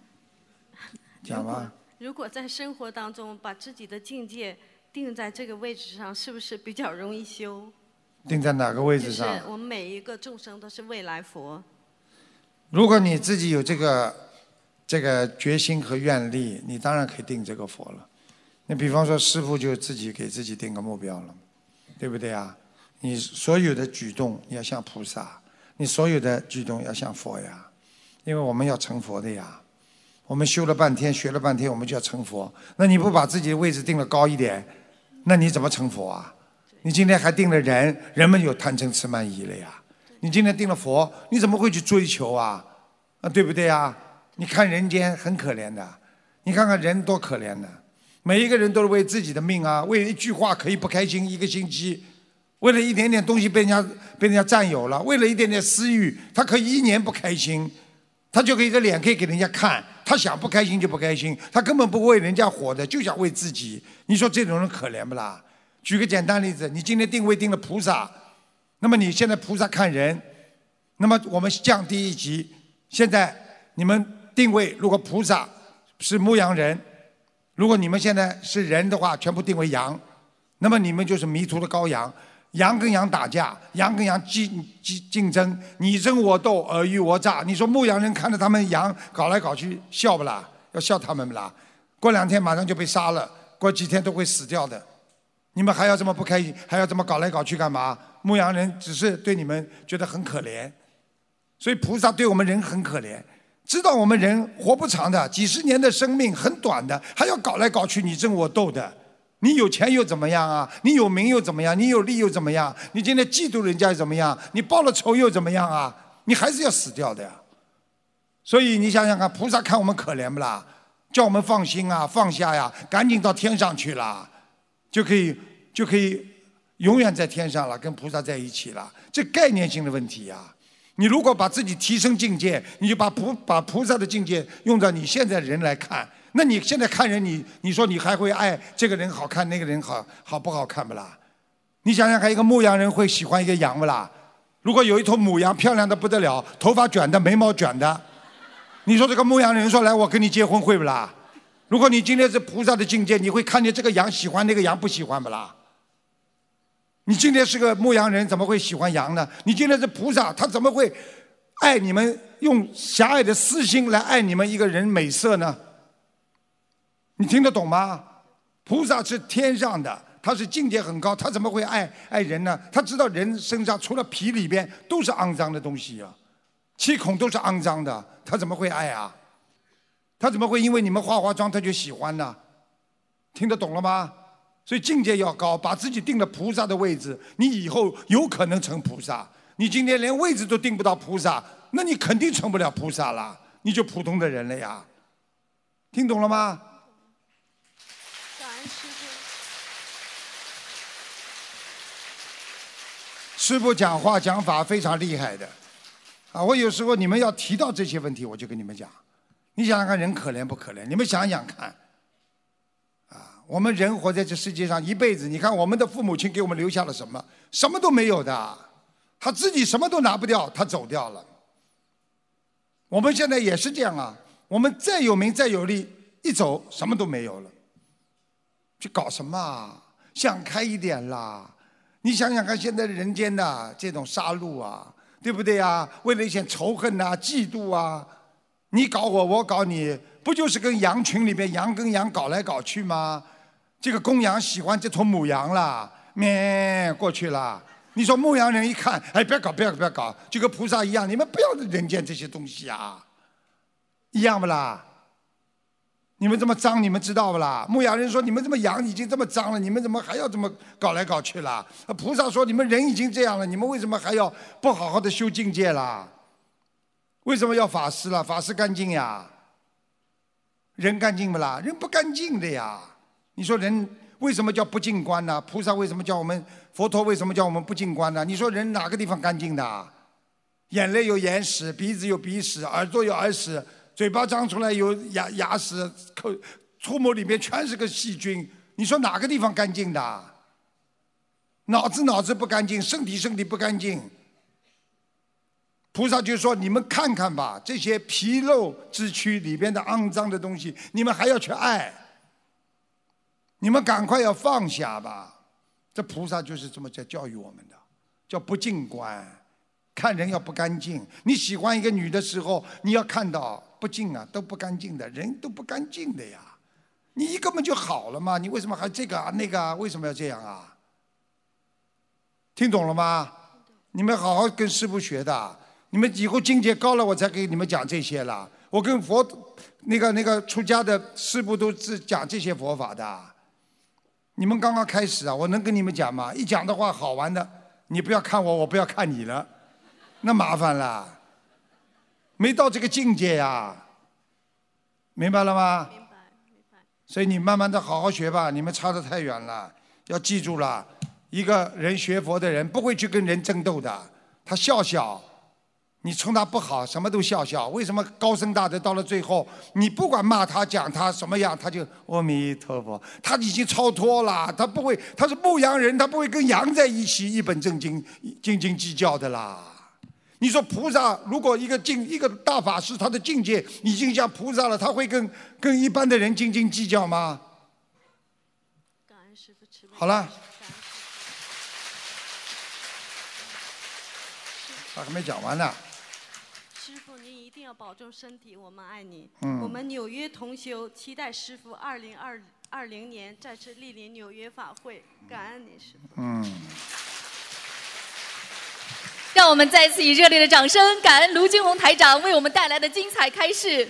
讲吧。如果在生活当中把自己的境界。定在这个位置上，是不是比较容易修？定在哪个位置上？就是我们每一个众生都是未来佛。如果你自己有这个这个决心和愿力，你当然可以定这个佛了。你比方说，师傅就自己给自己定个目标了，对不对啊？你所有的举动要像菩萨，你所有的举动要像佛呀，因为我们要成佛的呀。我们修了半天，学了半天，我们就要成佛。那你不把自己的位置定的高一点？那你怎么成佛啊？你今天还定了人，人们有贪嗔痴慢疑了呀。你今天定了佛，你怎么会去追求啊？啊，对不对啊？你看人间很可怜的，你看看人多可怜的，每一个人都是为自己的命啊，为一句话可以不开心一个星期，为了一点点东西被人家被人家占有了，为了一点点私欲，他可以一年不开心，他就可以个脸可以给人家看。他想不开心就不开心，他根本不为人家活的，就想为自己。你说这种人可怜不啦？举个简单例子，你今天定位定了菩萨，那么你现在菩萨看人，那么我们降低一级，现在你们定位如果菩萨是牧羊人，如果你们现在是人的话，全部定为羊，那么你们就是迷途的羔羊。羊跟羊打架，羊跟羊竞竞竞争，你争我斗，尔虞我诈。你说牧羊人看着他们羊搞来搞去，笑不啦？要笑他们不啦？过两天马上就被杀了，过几天都会死掉的。你们还要这么不开心，还要这么搞来搞去干嘛？牧羊人只是对你们觉得很可怜，所以菩萨对我们人很可怜，知道我们人活不长的，几十年的生命很短的，还要搞来搞去，你争我斗的。你有钱又怎么样啊？你有名又怎么样？你有利又怎么样？你今天嫉妒人家又怎么样？你报了仇又怎么样啊？你还是要死掉的呀。所以你想想看，菩萨看我们可怜不啦？叫我们放心啊，放下呀，赶紧到天上去了，就可以就可以永远在天上了，跟菩萨在一起了。这概念性的问题呀。你如果把自己提升境界，你就把菩把菩萨的境界用到你现在人来看，那你现在看人，你你说你还会爱这个人好看，那个人好好不好看不啦？你想想看，一个牧羊人会喜欢一个羊不啦？如果有一头母羊漂亮的不得了，头发卷的，眉毛卷的，你说这个牧羊人说来我跟你结婚会不啦？如果你今天是菩萨的境界，你会看见这个羊喜欢那个羊不喜欢不啦？你今天是个牧羊人，怎么会喜欢羊呢？你今天是菩萨，他怎么会爱你们？用狭隘的私心来爱你们一个人美色呢？你听得懂吗？菩萨是天上的，他是境界很高，他怎么会爱爱人呢？他知道人身上除了皮里边都是肮脏的东西啊，七孔都是肮脏的，他怎么会爱啊？他怎么会因为你们化化妆他就喜欢呢？听得懂了吗？所以境界要高，把自己定了菩萨的位置，你以后有可能成菩萨。你今天连位置都定不到菩萨，那你肯定成不了菩萨了，你就普通的人了呀。听懂了吗？感恩师傅。师傅讲话讲法非常厉害的，啊，我有时候你们要提到这些问题，我就跟你们讲。你想想看，人可怜不可怜？你们想想看。啊我们人活在这世界上一辈子，你看我们的父母亲给我们留下了什么？什么都没有的，他自己什么都拿不掉，他走掉了。我们现在也是这样啊，我们再有名再有利，一走什么都没有了。去搞什么啊？想开一点啦！你想想看，现在人间的这种杀戮啊，对不对啊？为了一些仇恨呐、嫉妒啊，你搞我，我搞你，不就是跟羊群里边羊跟羊搞来搞去吗？这个公羊喜欢这头母羊了，咩过去了。你说牧羊人一看，哎，不要搞，不要搞不要搞，就跟菩萨一样，你们不要人间这些东西啊，一样不啦？你们这么脏，你们知道不啦？牧羊人说，你们这么羊已经这么脏了，你们怎么还要这么搞来搞去啦？菩萨说，你们人已经这样了，你们为什么还要不好好的修境界啦？为什么要法师了？法师干净呀，人干净不啦？人不干净的呀。你说人为什么叫不净观呢？菩萨为什么叫我们？佛陀为什么叫我们不净观呢？你说人哪个地方干净的？眼泪有眼屎，鼻子有鼻屎，耳朵有耳屎，嘴巴张出来有牙牙屎，口触摸里面全是个细菌。你说哪个地方干净的？脑子脑子不干净，身体身体不干净。菩萨就说：“你们看看吧，这些皮肉之躯里边的肮脏的东西，你们还要去爱。”你们赶快要放下吧！这菩萨就是这么在教育我们的，叫不净观，看人要不干净。你喜欢一个女的时候，你要看到不净啊，都不干净的人都不干净的呀。你一根本就好了嘛，你为什么还这个啊那个啊？为什么要这样啊？听懂了吗？你们好好跟师傅学的，你们以后境界高了，我才给你们讲这些了。我跟佛那个那个出家的师傅都是讲这些佛法的。你们刚刚开始啊，我能跟你们讲吗？一讲的话好玩的，你不要看我，我不要看你了，那麻烦了，没到这个境界呀，明白了吗？明白，明白。所以你慢慢的好好学吧，你们差得太远了，要记住了，一个人学佛的人不会去跟人争斗的，他笑笑。你冲他不好，什么都笑笑。为什么高僧大德到了最后，你不管骂他、讲他什么样，他就阿弥陀佛，他已经超脱了。他不会，他是牧羊人，他不会跟羊在一起一本正经、斤斤计较的啦。你说菩萨，如果一个境一个大法师，他的境界已经像菩萨了，他会跟跟一般的人斤斤计较吗？好了，他还没讲完呢。师傅，您一定要保重身体，我们爱你。嗯。我们纽约同修期待师傅二零二二零年再次莅临纽约法会，感恩你师傅。嗯。让我们再次以热烈的掌声，感恩卢军宏台长为我们带来的精彩开示。